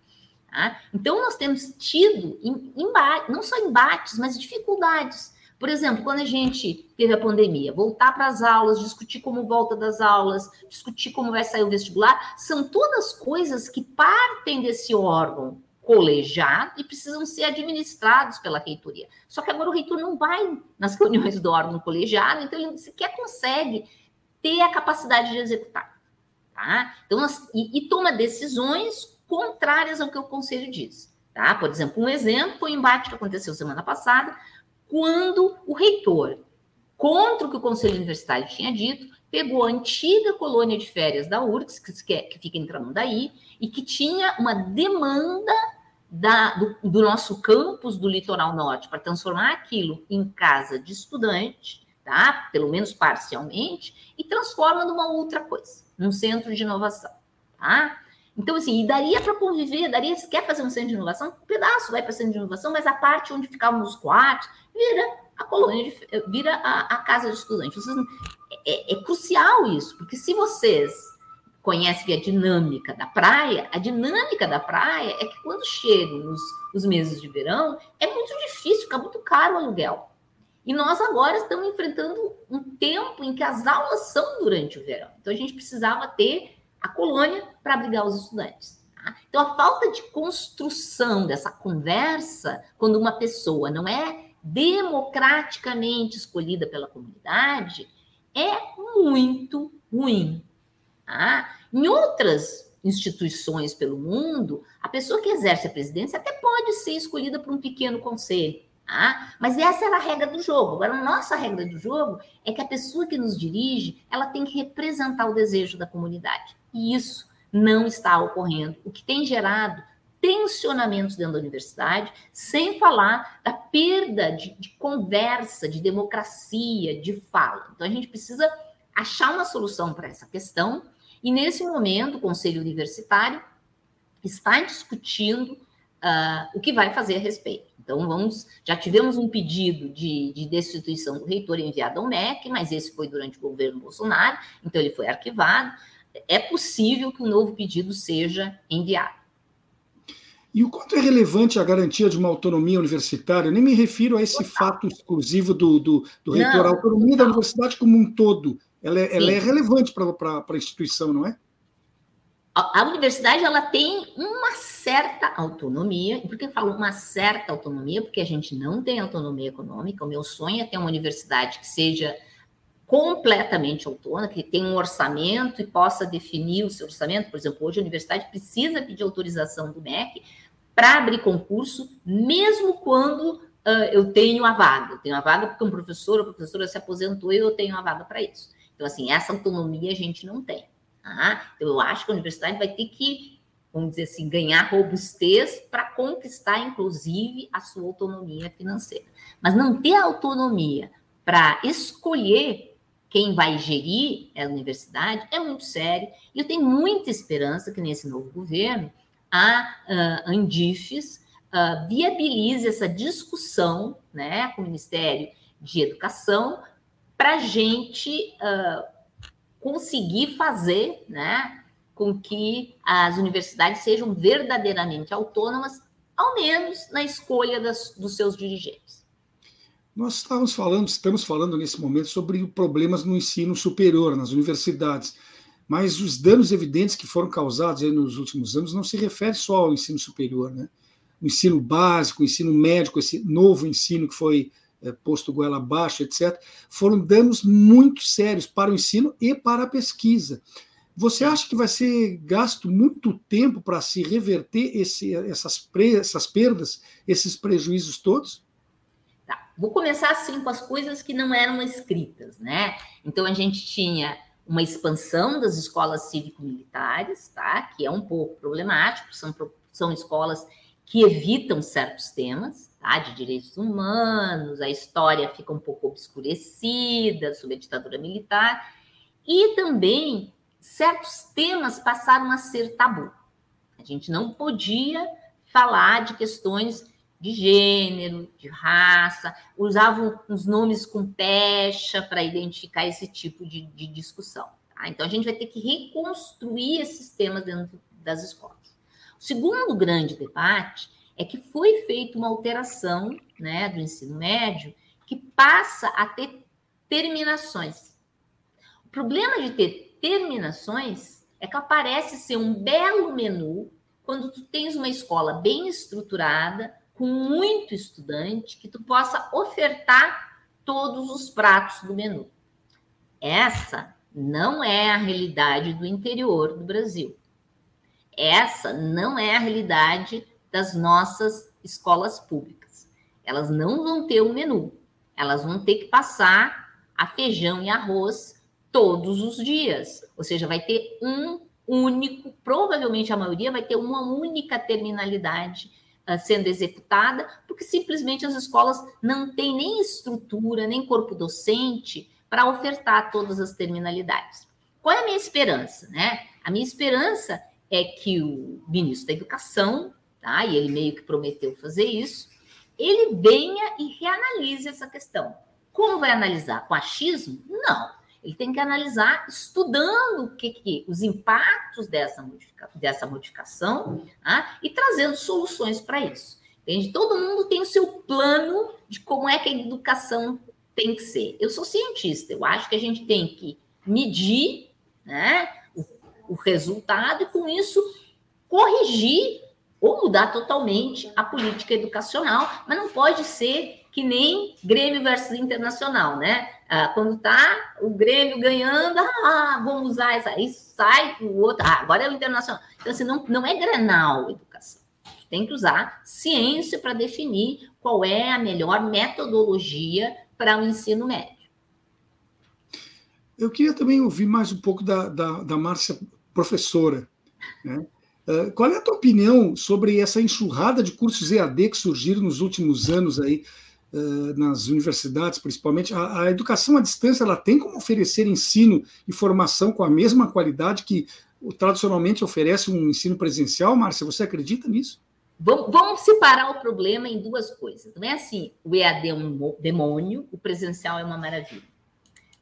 Tá? Então, nós temos tido embate, não só embates, mas dificuldades por exemplo, quando a gente teve a pandemia, voltar para as aulas, discutir como volta das aulas, discutir como vai sair o vestibular, são todas coisas que partem desse órgão colegiado e precisam ser administrados pela reitoria. Só que agora o reitor não vai nas reuniões do órgão colegiado, então ele sequer consegue ter a capacidade de executar. Tá? Então, e, e toma decisões contrárias ao que o conselho diz. Tá? Por exemplo, um exemplo foi o embate que aconteceu semana passada quando o reitor, contra o que o Conselho Universitário tinha dito, pegou a antiga colônia de férias da URGS, que, que fica em Tramandaí, e que tinha uma demanda da, do, do, nosso campus do litoral norte para transformar aquilo em casa de estudante, tá? pelo menos parcialmente, e transforma numa outra coisa, num centro de inovação. Tá? Então, assim, daria para conviver, daria, se quer fazer um centro de inovação, um pedaço vai para centro de inovação, mas a parte onde ficavam os quartos, vira a colônia, de, vira a, a, casa de estudante. Vocês, é, é, crucial isso, porque se vocês conhecem a dinâmica da praia, a dinâmica da praia é que quando chegam os, os meses de verão, é muito difícil, fica muito caro o aluguel. E nós agora estamos enfrentando um tempo em que as aulas são durante o verão. Então a gente precisava ter a colônia para abrigar os estudantes. Tá? Então, a falta de construção dessa conversa, quando uma pessoa não é democraticamente escolhida pela comunidade, é muito ruim. Tá? Em outras instituições pelo mundo, a pessoa que exerce a presidência até pode ser escolhida por um pequeno conselho. Tá? Mas essa era a regra do jogo. Agora, a nossa regra do jogo é que a pessoa que nos dirige, ela tem que representar o desejo da comunidade. E isso não está ocorrendo, o que tem gerado tensionamentos dentro da universidade, sem falar da perda de, de, conversa, de democracia, de fala. Então, a gente precisa achar uma solução para essa questão, e nesse momento, o Conselho Universitário está discutindo uh, o que vai fazer a respeito. Então, vamos, já tivemos um pedido de, de destituição do reitor enviado ao MEC, mas esse foi durante o governo Bolsonaro, então ele foi arquivado é possível que um novo pedido seja enviado. E o quanto é relevante a garantia de uma autonomia universitária? Eu nem me refiro a esse Total. fato exclusivo do, do, do reitor. a autonomia da universidade como um todo, ela é, ela é relevante para a instituição, não é? A, universidade ela tem uma certa autonomia. Por que eu falo uma certa autonomia? Porque a gente não tem autonomia econômica. O meu sonho é ter uma universidade que seja completamente autônoma, que tem um orçamento e possa definir o seu orçamento. Por exemplo, hoje a universidade precisa pedir autorização do MEC para abrir concurso, mesmo quando uh, eu tenho a vaga. Eu tenho a vaga porque um professor ou professora se aposentou e eu tenho a vaga para isso. Então, assim, essa autonomia a gente não tem. Tá? Então, eu acho que a universidade vai ter que, vamos dizer assim, ganhar robustez para conquistar, inclusive, a sua autonomia financeira. Mas não ter autonomia para escolher quem vai gerir a universidade é muito sério. E eu tenho muita esperança que nesse novo governo a uh, Andifes uh, viabilize essa discussão né, com o Ministério de Educação para a gente uh, conseguir fazer né, com que as universidades sejam verdadeiramente autônomas, ao menos na escolha das, dos seus dirigentes. Nós estávamos falando, estamos falando nesse momento sobre problemas no ensino superior, nas universidades, mas os danos evidentes que foram causados nos últimos anos não se refere só ao ensino superior, né? O ensino básico, o ensino médico, esse novo ensino que foi posto goela abaixo, etc., foram danos muito sérios para o ensino e para a pesquisa. Você acha que vai ser gasto muito tempo para se reverter esse, essas, essas perdas, esses prejuízos todos? Tá. Vou começar assim com as coisas que não eram escritas, né? Então a gente tinha uma expansão das escolas cívico-militares, tá? Que é um pouco problemático, são, são escolas que evitam certos temas, tá? De direitos humanos, a história fica um pouco obscurecida sobre a ditadura militar, e também certos temas passaram a ser tabu. A gente não podia falar de questões de gênero, de raça, usavam os nomes com pecha para identificar esse tipo de, de discussão. Tá? Então, a gente vai ter que reconstruir esses temas dentro das escolas. O segundo grande debate é que foi feita uma alteração né, do ensino médio que passa a ter terminações. O problema de ter terminações é que aparece ser um belo menu quando tu tens uma escola bem estruturada, com muito estudante, que tu possa ofertar todos os pratos do menu. Essa não é a realidade do interior do Brasil. Essa não é a realidade das nossas escolas públicas. Elas não vão ter um menu. Elas vão ter que passar a feijão e arroz todos os dias. Ou seja, vai ter um único, provavelmente a maioria vai ter uma única terminalidade uh, sendo executada, porque simplesmente as escolas não têm nem estrutura, nem corpo docente para ofertar todas as terminalidades. Qual é a minha esperança, né? A minha esperança é que o ministro da Educação, tá, e ele meio que prometeu fazer isso, ele venha e reanalise essa questão. Como vai analisar? Com achismo? Não. Ele tem que analisar estudando o que, que os impactos dessa, modifica, dessa modificação tá, e trazendo soluções para isso. Entende? Todo mundo tem o seu plano de como é que a educação tem que ser. Eu sou cientista, eu acho que a gente tem que medir né, o resultado e, com isso, corrigir ou mudar totalmente a política educacional, mas não pode ser que nem Grêmio versus Internacional, né? Ah, quando tá o Grêmio ganhando, ah, vamos usar essa, aí sai o outro, ah, agora é o Internacional. Então, assim, não, não é granal educação. Tem que usar ciência para definir qual é a melhor metodologia para o ensino médio. Eu queria também ouvir mais um pouco da, da, da Márcia professora. Né? Uh, qual é a tua opinião sobre essa enxurrada de cursos EAD que surgiram nos últimos anos aí uh, nas universidades, principalmente? A, a, educação à distância ela tem como oferecer ensino e formação com a mesma qualidade que tradicionalmente oferece um ensino presencial, Márcia? Você acredita nisso? Vamos separar o problema em duas coisas. Não é assim, o EAD é um demônio, o presencial é uma maravilha.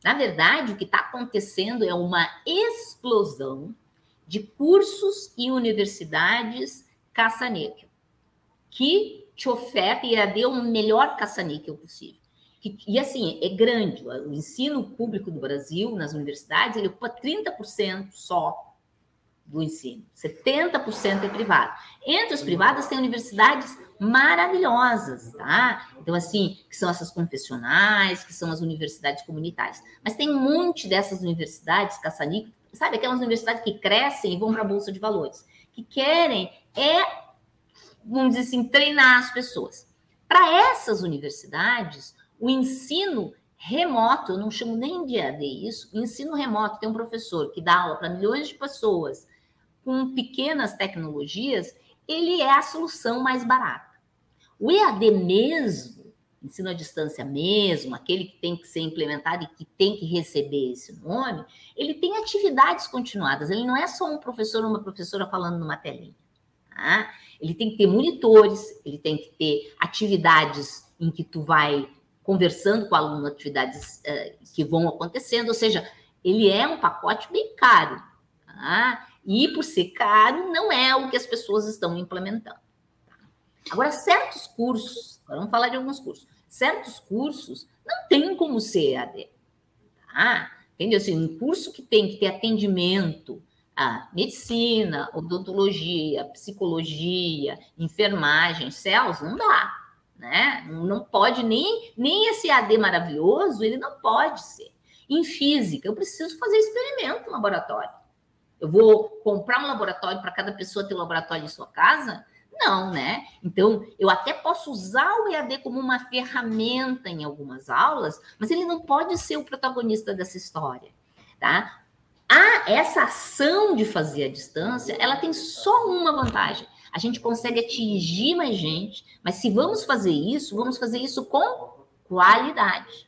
Na verdade, o que está acontecendo é uma explosão de cursos e universidades caça-níquel, que te oferta e EAD o melhor caça-níquel possível. E, e, assim, é grande. O ensino público do Brasil, nas universidades, ele ocupa 30% só do ensino. 70% é privado. Entre os privados, tem universidades maravilhosas, tá? Então, assim, que são essas confessionais, que são as universidades comunitárias. Mas tem um monte dessas universidades, caça-níquel, sabe, aquelas universidades que crescem e vão para a Bolsa de Valores, que querem é, vamos dizer assim, treinar as pessoas. Para essas universidades, o ensino remoto, eu não chamo nem de AD isso, ensino remoto, tem um professor que dá aula para milhões de pessoas com pequenas tecnologias, ele é a solução mais barata. O EAD mesmo ensino à distância mesmo, aquele que tem que ser implementado e que tem que receber esse nome, ele tem atividades continuadas, ele não é só um professor ou uma professora falando numa telinha. Tá? Ele tem que ter monitores, ele tem que ter atividades em que tu vai conversando com o aluno, atividades uh, que vão acontecendo, ou seja, ele é um pacote bem caro. Tá? E por ser caro, não é o que as pessoas estão implementando. Agora, certos cursos, vamos falar de alguns cursos, certos cursos não tem como ser EAD. Tá? Entendeu? Assim, um curso que tem que ter atendimento a medicina, odontologia, psicologia, enfermagem, céus, não dá. Né? Não pode nem, nem esse AD maravilhoso, ele não pode ser. Em física, eu preciso fazer experimento no laboratório. Eu vou comprar um laboratório para cada pessoa ter um laboratório em sua casa? Não, né? Então, eu até posso usar o EAD como uma ferramenta em algumas aulas, mas ele não pode ser o protagonista dessa história, tá? A, essa ação de fazer a distância, ela tem só uma vantagem. A gente consegue atingir mais gente, mas se vamos fazer isso, vamos fazer isso com qualidade.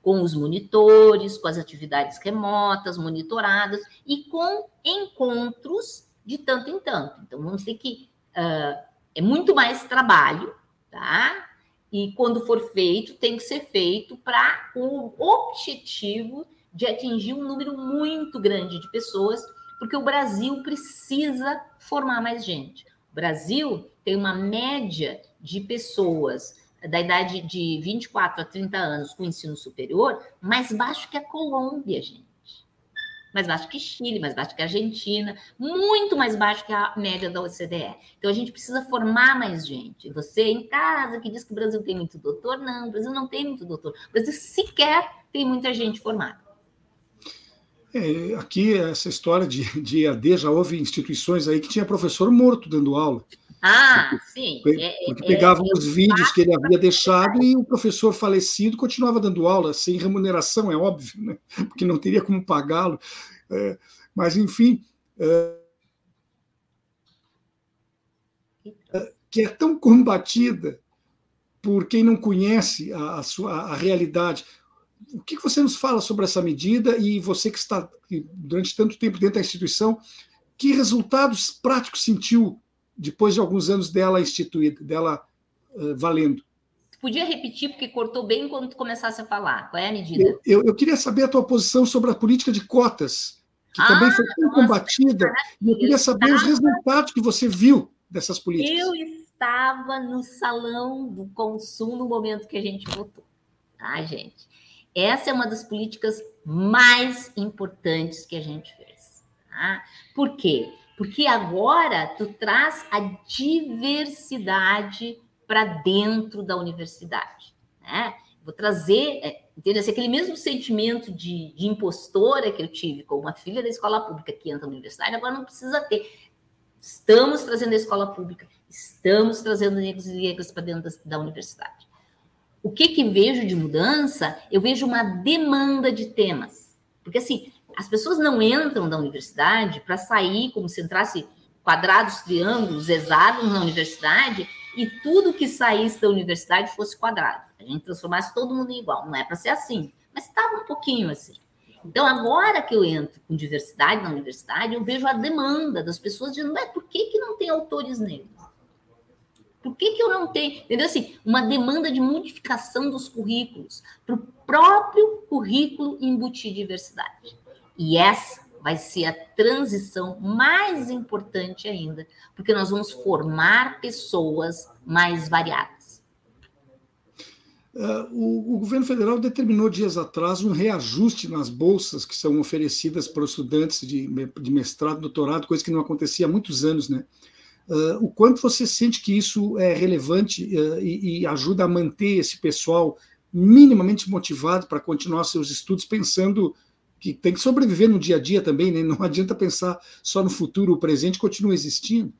Com os monitores, com as atividades remotas, monitoradas e com encontros de tanto em tanto. Então, vamos ter que uh, é muito mais trabalho, tá? E quando for feito, tem que ser feito para o objetivo de atingir um número muito grande de pessoas, porque o Brasil precisa formar mais gente. O Brasil tem uma média de pessoas da idade de 24 a 30 anos com ensino superior mais baixo que a Colômbia, gente mais baixo que Chile, mais baixo que Argentina, muito mais baixo que a média da OCDE. Então a gente precisa formar mais gente. Você em casa que diz que o Brasil tem muito doutor, não, o Brasil não tem muito doutor. O Brasil sequer tem muita gente formada. É, aqui, essa história de, de EAD, já houve instituições aí que tinha professor morto dando aula. Ah, sim. Porque é, é pegavam é, os vídeos que ele havia deixado e o professor falecido continuava dando aula sem remuneração, é óbvio, né? porque não teria como pagá-lo. É, mas, enfim, é, que é tão combatida por quem não conhece a, a sua a realidade. O que você nos fala sobre essa medida e você que está durante tanto tempo dentro da instituição, que resultados práticos sentiu depois de alguns anos dela instituída, dela uh, valendo. Podia repetir, porque cortou bem quando tu começasse a falar. Qual é a medida? Eu, eu, eu queria saber a tua posição sobre a política de cotas, que ah, também foi tão nossa, combatida. E eu queria saber os resultados que você viu dessas políticas. Eu estava no salão do consumo no momento que a gente votou. Tá, gente? Essa é uma das políticas mais importantes que a gente fez. Tá? Por quê? Porque agora tu traz a diversidade para dentro da universidade. Né? Vou trazer, é, entendeu? Aquele mesmo sentimento de, de impostora que eu tive com uma filha da escola pública que entra na universidade, agora não precisa ter. Estamos trazendo a escola pública, estamos trazendo negros e negras para dentro da, da universidade. O que, que vejo de mudança? Eu vejo uma demanda de temas. Porque, assim, as pessoas não entram da universidade para sair como se entrasse quadrados, triângulos, hexágonos na universidade e tudo que saísse da universidade fosse quadrado. A gente transformasse todo mundo em igual. Não é para ser assim, mas estava um pouquinho assim. Então, agora que eu entro com diversidade na universidade, eu vejo a demanda das pessoas dizendo, mas por que, que não tem autores negros? Por que, que eu não tenho, entendeu? Assim, uma demanda de modificação dos currículos, para o próprio currículo embutir diversidade. E essa vai ser a transição mais importante ainda, porque nós vamos formar pessoas mais variadas. Uh, o, o, governo federal determinou dias atrás um reajuste nas bolsas que são oferecidas para os estudantes de, de mestrado, doutorado, coisa que não acontecia há muitos anos, né? Uh, o quanto você sente que isso é relevante uh, e, e, ajuda a manter esse pessoal minimamente motivado para continuar seus estudos, pensando que tem que sobreviver no dia a dia também, né? Não adianta pensar só no futuro, o presente continua existindo.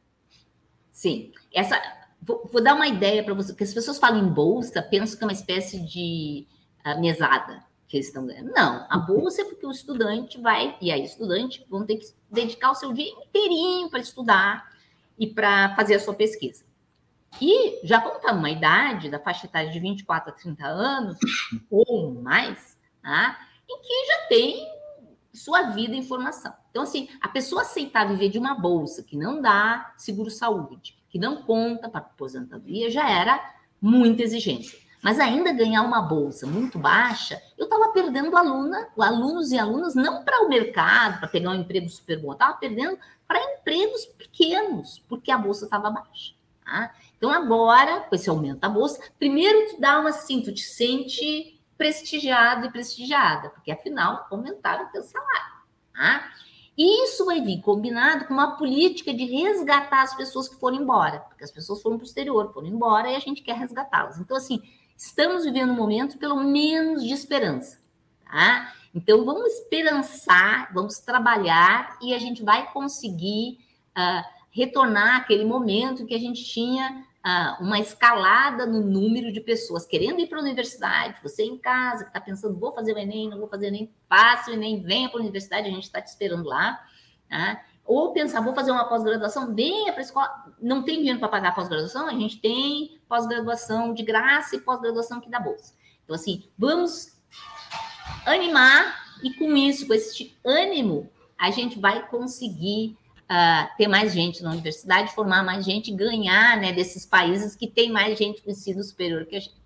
Sim. Essa, vou, vou dar uma ideia para você, porque as pessoas falam em bolsa, pensam que é uma espécie de uh, mesada que eles estão ganhando. Não, a bolsa é porque o estudante vai, e aí estudante vão ter que dedicar o seu dia inteirinho para estudar e para fazer a sua pesquisa. E já vão estar numa idade, da faixa etária de 24 a 30 anos, ou mais, tá? Em que já tem sua vida em formação. Então, assim, a pessoa aceitar viver de uma bolsa que não dá seguro-saúde, que não conta para aposentadoria, já era muita exigência. Mas ainda ganhar uma bolsa muito baixa, eu estava perdendo aluna, alunos e alunas não para o mercado, para pegar um emprego super bom, estava perdendo para empregos pequenos, porque a bolsa estava baixa. Tá? Então, agora, com esse aumento da bolsa, primeiro tu dá uma assim, tu te sente prestigiado e prestigiada, porque afinal aumentaram o teu salário. Tá? E isso vai vir combinado com uma política de resgatar as pessoas que foram embora, porque as pessoas foram para o exterior, foram embora e a gente quer resgatá-las. Então, assim, estamos vivendo um momento, pelo menos, de esperança. Tá? Então, vamos esperançar, vamos trabalhar e a gente vai conseguir uh, retornar aquele momento que a gente tinha uh, uma escalada no número de pessoas querendo ir para a universidade, você em casa, que está pensando, vou fazer o Enem, não vou fazer o Enem, faça o Enem, venha para a universidade, a gente está te esperando lá. Tá? Ou pensar, vou fazer uma pós-graduação, venha para a escola, não tem dinheiro para pagar pós-graduação, a gente tem pós-graduação de graça e pós-graduação que dá bolsa. Então, assim, vamos animar e com isso, com esse ânimo, a gente vai conseguir uh, ter mais gente na universidade, formar mais gente, ganhar né, desses países que tem mais gente com ensino superior que a gente.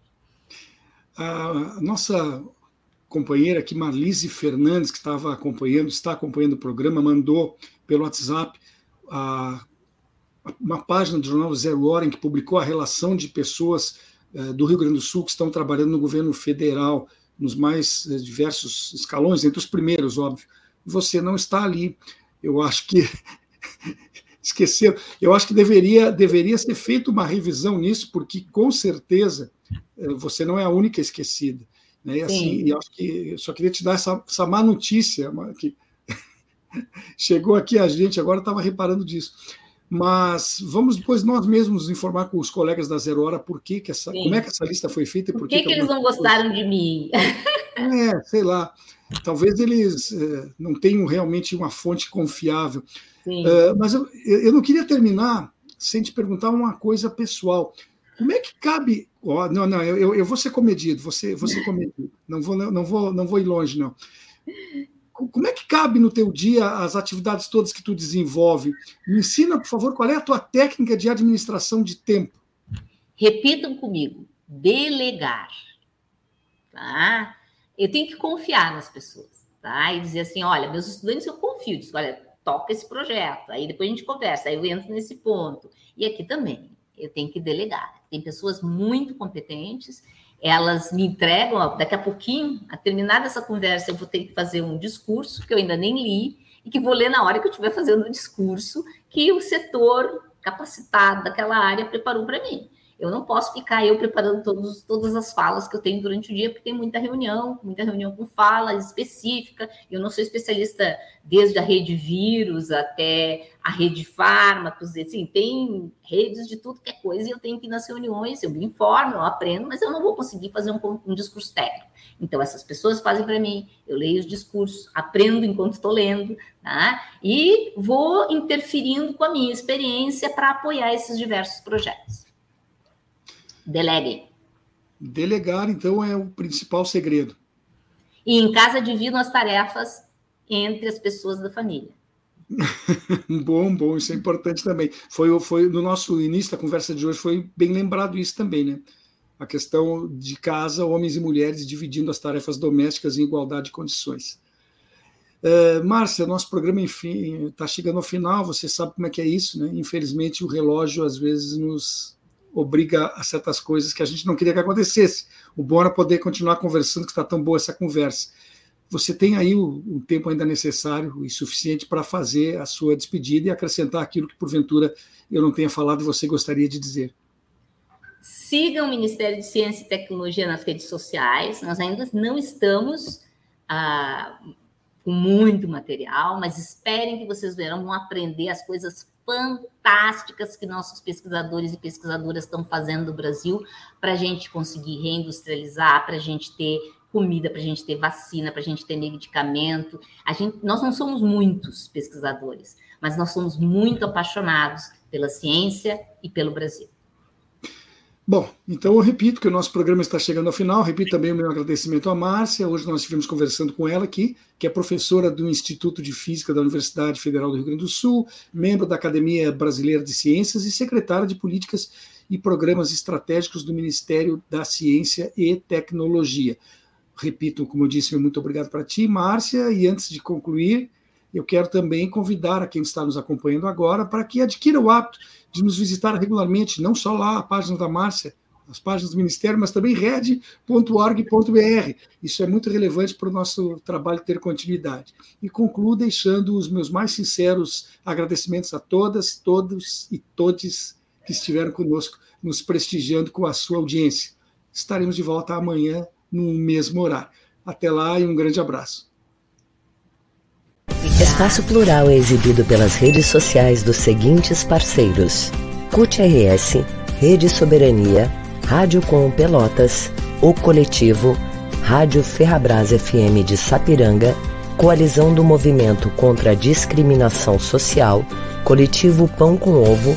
A nossa companheira aqui, Marlise Fernandes, que estava acompanhando, está acompanhando o programa, mandou pelo WhatsApp a, uma página do jornal Zero Hora em que publicou a relação de pessoas uh, do Rio Grande do Sul que estão trabalhando no governo federal, nos mais uh, diversos escalões, entre os primeiros, óbvio. Você não está ali. Eu acho que esqueceram. Eu acho que deveria, deveria ser feita uma revisão nisso, porque com certeza eh, você não é a única esquecida. Né? E assim, eu acho que eu só queria te dar essa, essa má notícia que chegou aqui a gente, agora estava reparando disso. Mas vamos depois nós mesmos informar com os colegas da Zero Hora por que, que essa, como é que essa lista foi feita e por, por que, que, que eles não gostaram de mim. É, sei lá. Talvez eles é, não tenham realmente uma fonte confiável. Uh, mas eu, eu não queria terminar sem te perguntar uma coisa pessoal. Como é que cabe. Oh, não, não, eu, eu vou ser comedido, você, você comedido. Não vou, não, vou, não vou ir longe, não. Como é que cabe no teu dia as atividades todas que tu desenvolve? Me ensina, por favor, qual é a tua técnica de administração de tempo? Repitam comigo: delegar. Tá? Eu tenho que confiar nas pessoas, tá? E dizer assim: olha, meus estudantes eu confio. Diz, olha, toca esse projeto, aí depois a gente conversa, aí eu entro nesse ponto. E aqui também, eu tenho que delegar. Tem pessoas muito competentes, elas me entregam, ó, daqui a pouquinho, a terminar essa conversa, eu vou ter que fazer um discurso que eu ainda nem li, e que vou ler na hora que eu estiver fazendo o discurso que o setor capacitado daquela área preparou para mim. Eu não posso ficar eu preparando todos, todas as falas que eu tenho durante o dia, porque tem muita reunião, muita reunião com fala específica. Eu não sou especialista desde a rede vírus até a rede fármacos, assim, tem redes de tudo que é coisa, e eu tenho que ir nas reuniões, eu me informo, eu aprendo, mas eu não vou conseguir fazer um, um discurso técnico. Então, essas pessoas fazem para mim, eu leio os discursos, aprendo enquanto estou lendo, tá? e vou interferindo com a minha experiência para apoiar esses diversos projetos. Delegue. Delegar, então, é o principal segredo. E em casa dividam as tarefas entre as pessoas da família. bom, bom, isso é importante também. Foi, foi no nosso início da conversa de hoje foi bem lembrado isso também, né? A questão de casa, homens e mulheres dividindo as tarefas domésticas em igualdade de condições. Uh, Márcia, nosso programa, enfim, está chegando ao final, você sabe como é que é isso, né? Infelizmente, o relógio às vezes nos, obriga a certas coisas que a gente não queria que acontecesse. O bom poder continuar conversando, que está tão boa essa conversa. Você tem aí o, o tempo ainda necessário e suficiente para fazer a sua despedida e acrescentar aquilo que, porventura, eu não tenha falado e você gostaria de dizer. Sigam o Ministério de Ciência e Tecnologia nas redes sociais. Nós ainda não estamos ah, com muito material, mas esperem que vocês verão, vão aprender as coisas fantásticas que nossos pesquisadores e pesquisadoras estão fazendo no Brasil para a gente conseguir reindustrializar, para a gente ter comida, para a gente ter vacina, para a gente ter medicamento. A gente, nós não somos muitos pesquisadores, mas nós somos muito apaixonados pela ciência e pelo Brasil. Bom, então eu repito que o nosso programa está chegando ao final. Repito também o meu agradecimento à Márcia. Hoje nós estivemos conversando com ela aqui, que é professora do Instituto de Física da Universidade Federal do Rio Grande do Sul, membro da Academia Brasileira de Ciências e secretária de Políticas e Programas Estratégicos do Ministério da Ciência e Tecnologia. Repito, como eu disse, muito obrigado para ti, Márcia. E antes de concluir, eu quero também convidar a quem está nos acompanhando agora para que adquira o hábito de nos visitar regularmente, não só lá a página da Márcia, as páginas do Ministério, mas também red.org.br. Isso é muito relevante para o nosso trabalho ter continuidade. E concluo deixando os meus mais sinceros agradecimentos a todas, todos e todes que estiveram conosco, nos prestigiando com a sua audiência. Estaremos de volta amanhã, no mesmo horário. Até lá e um grande abraço. Espaço Plural é exibido pelas redes sociais dos seguintes parceiros: CUT RS, Rede Soberania, Rádio Com Pelotas, O Coletivo, Rádio Ferrabras FM de Sapiranga, Coalizão do Movimento contra a Discriminação Social, Coletivo Pão com Ovo,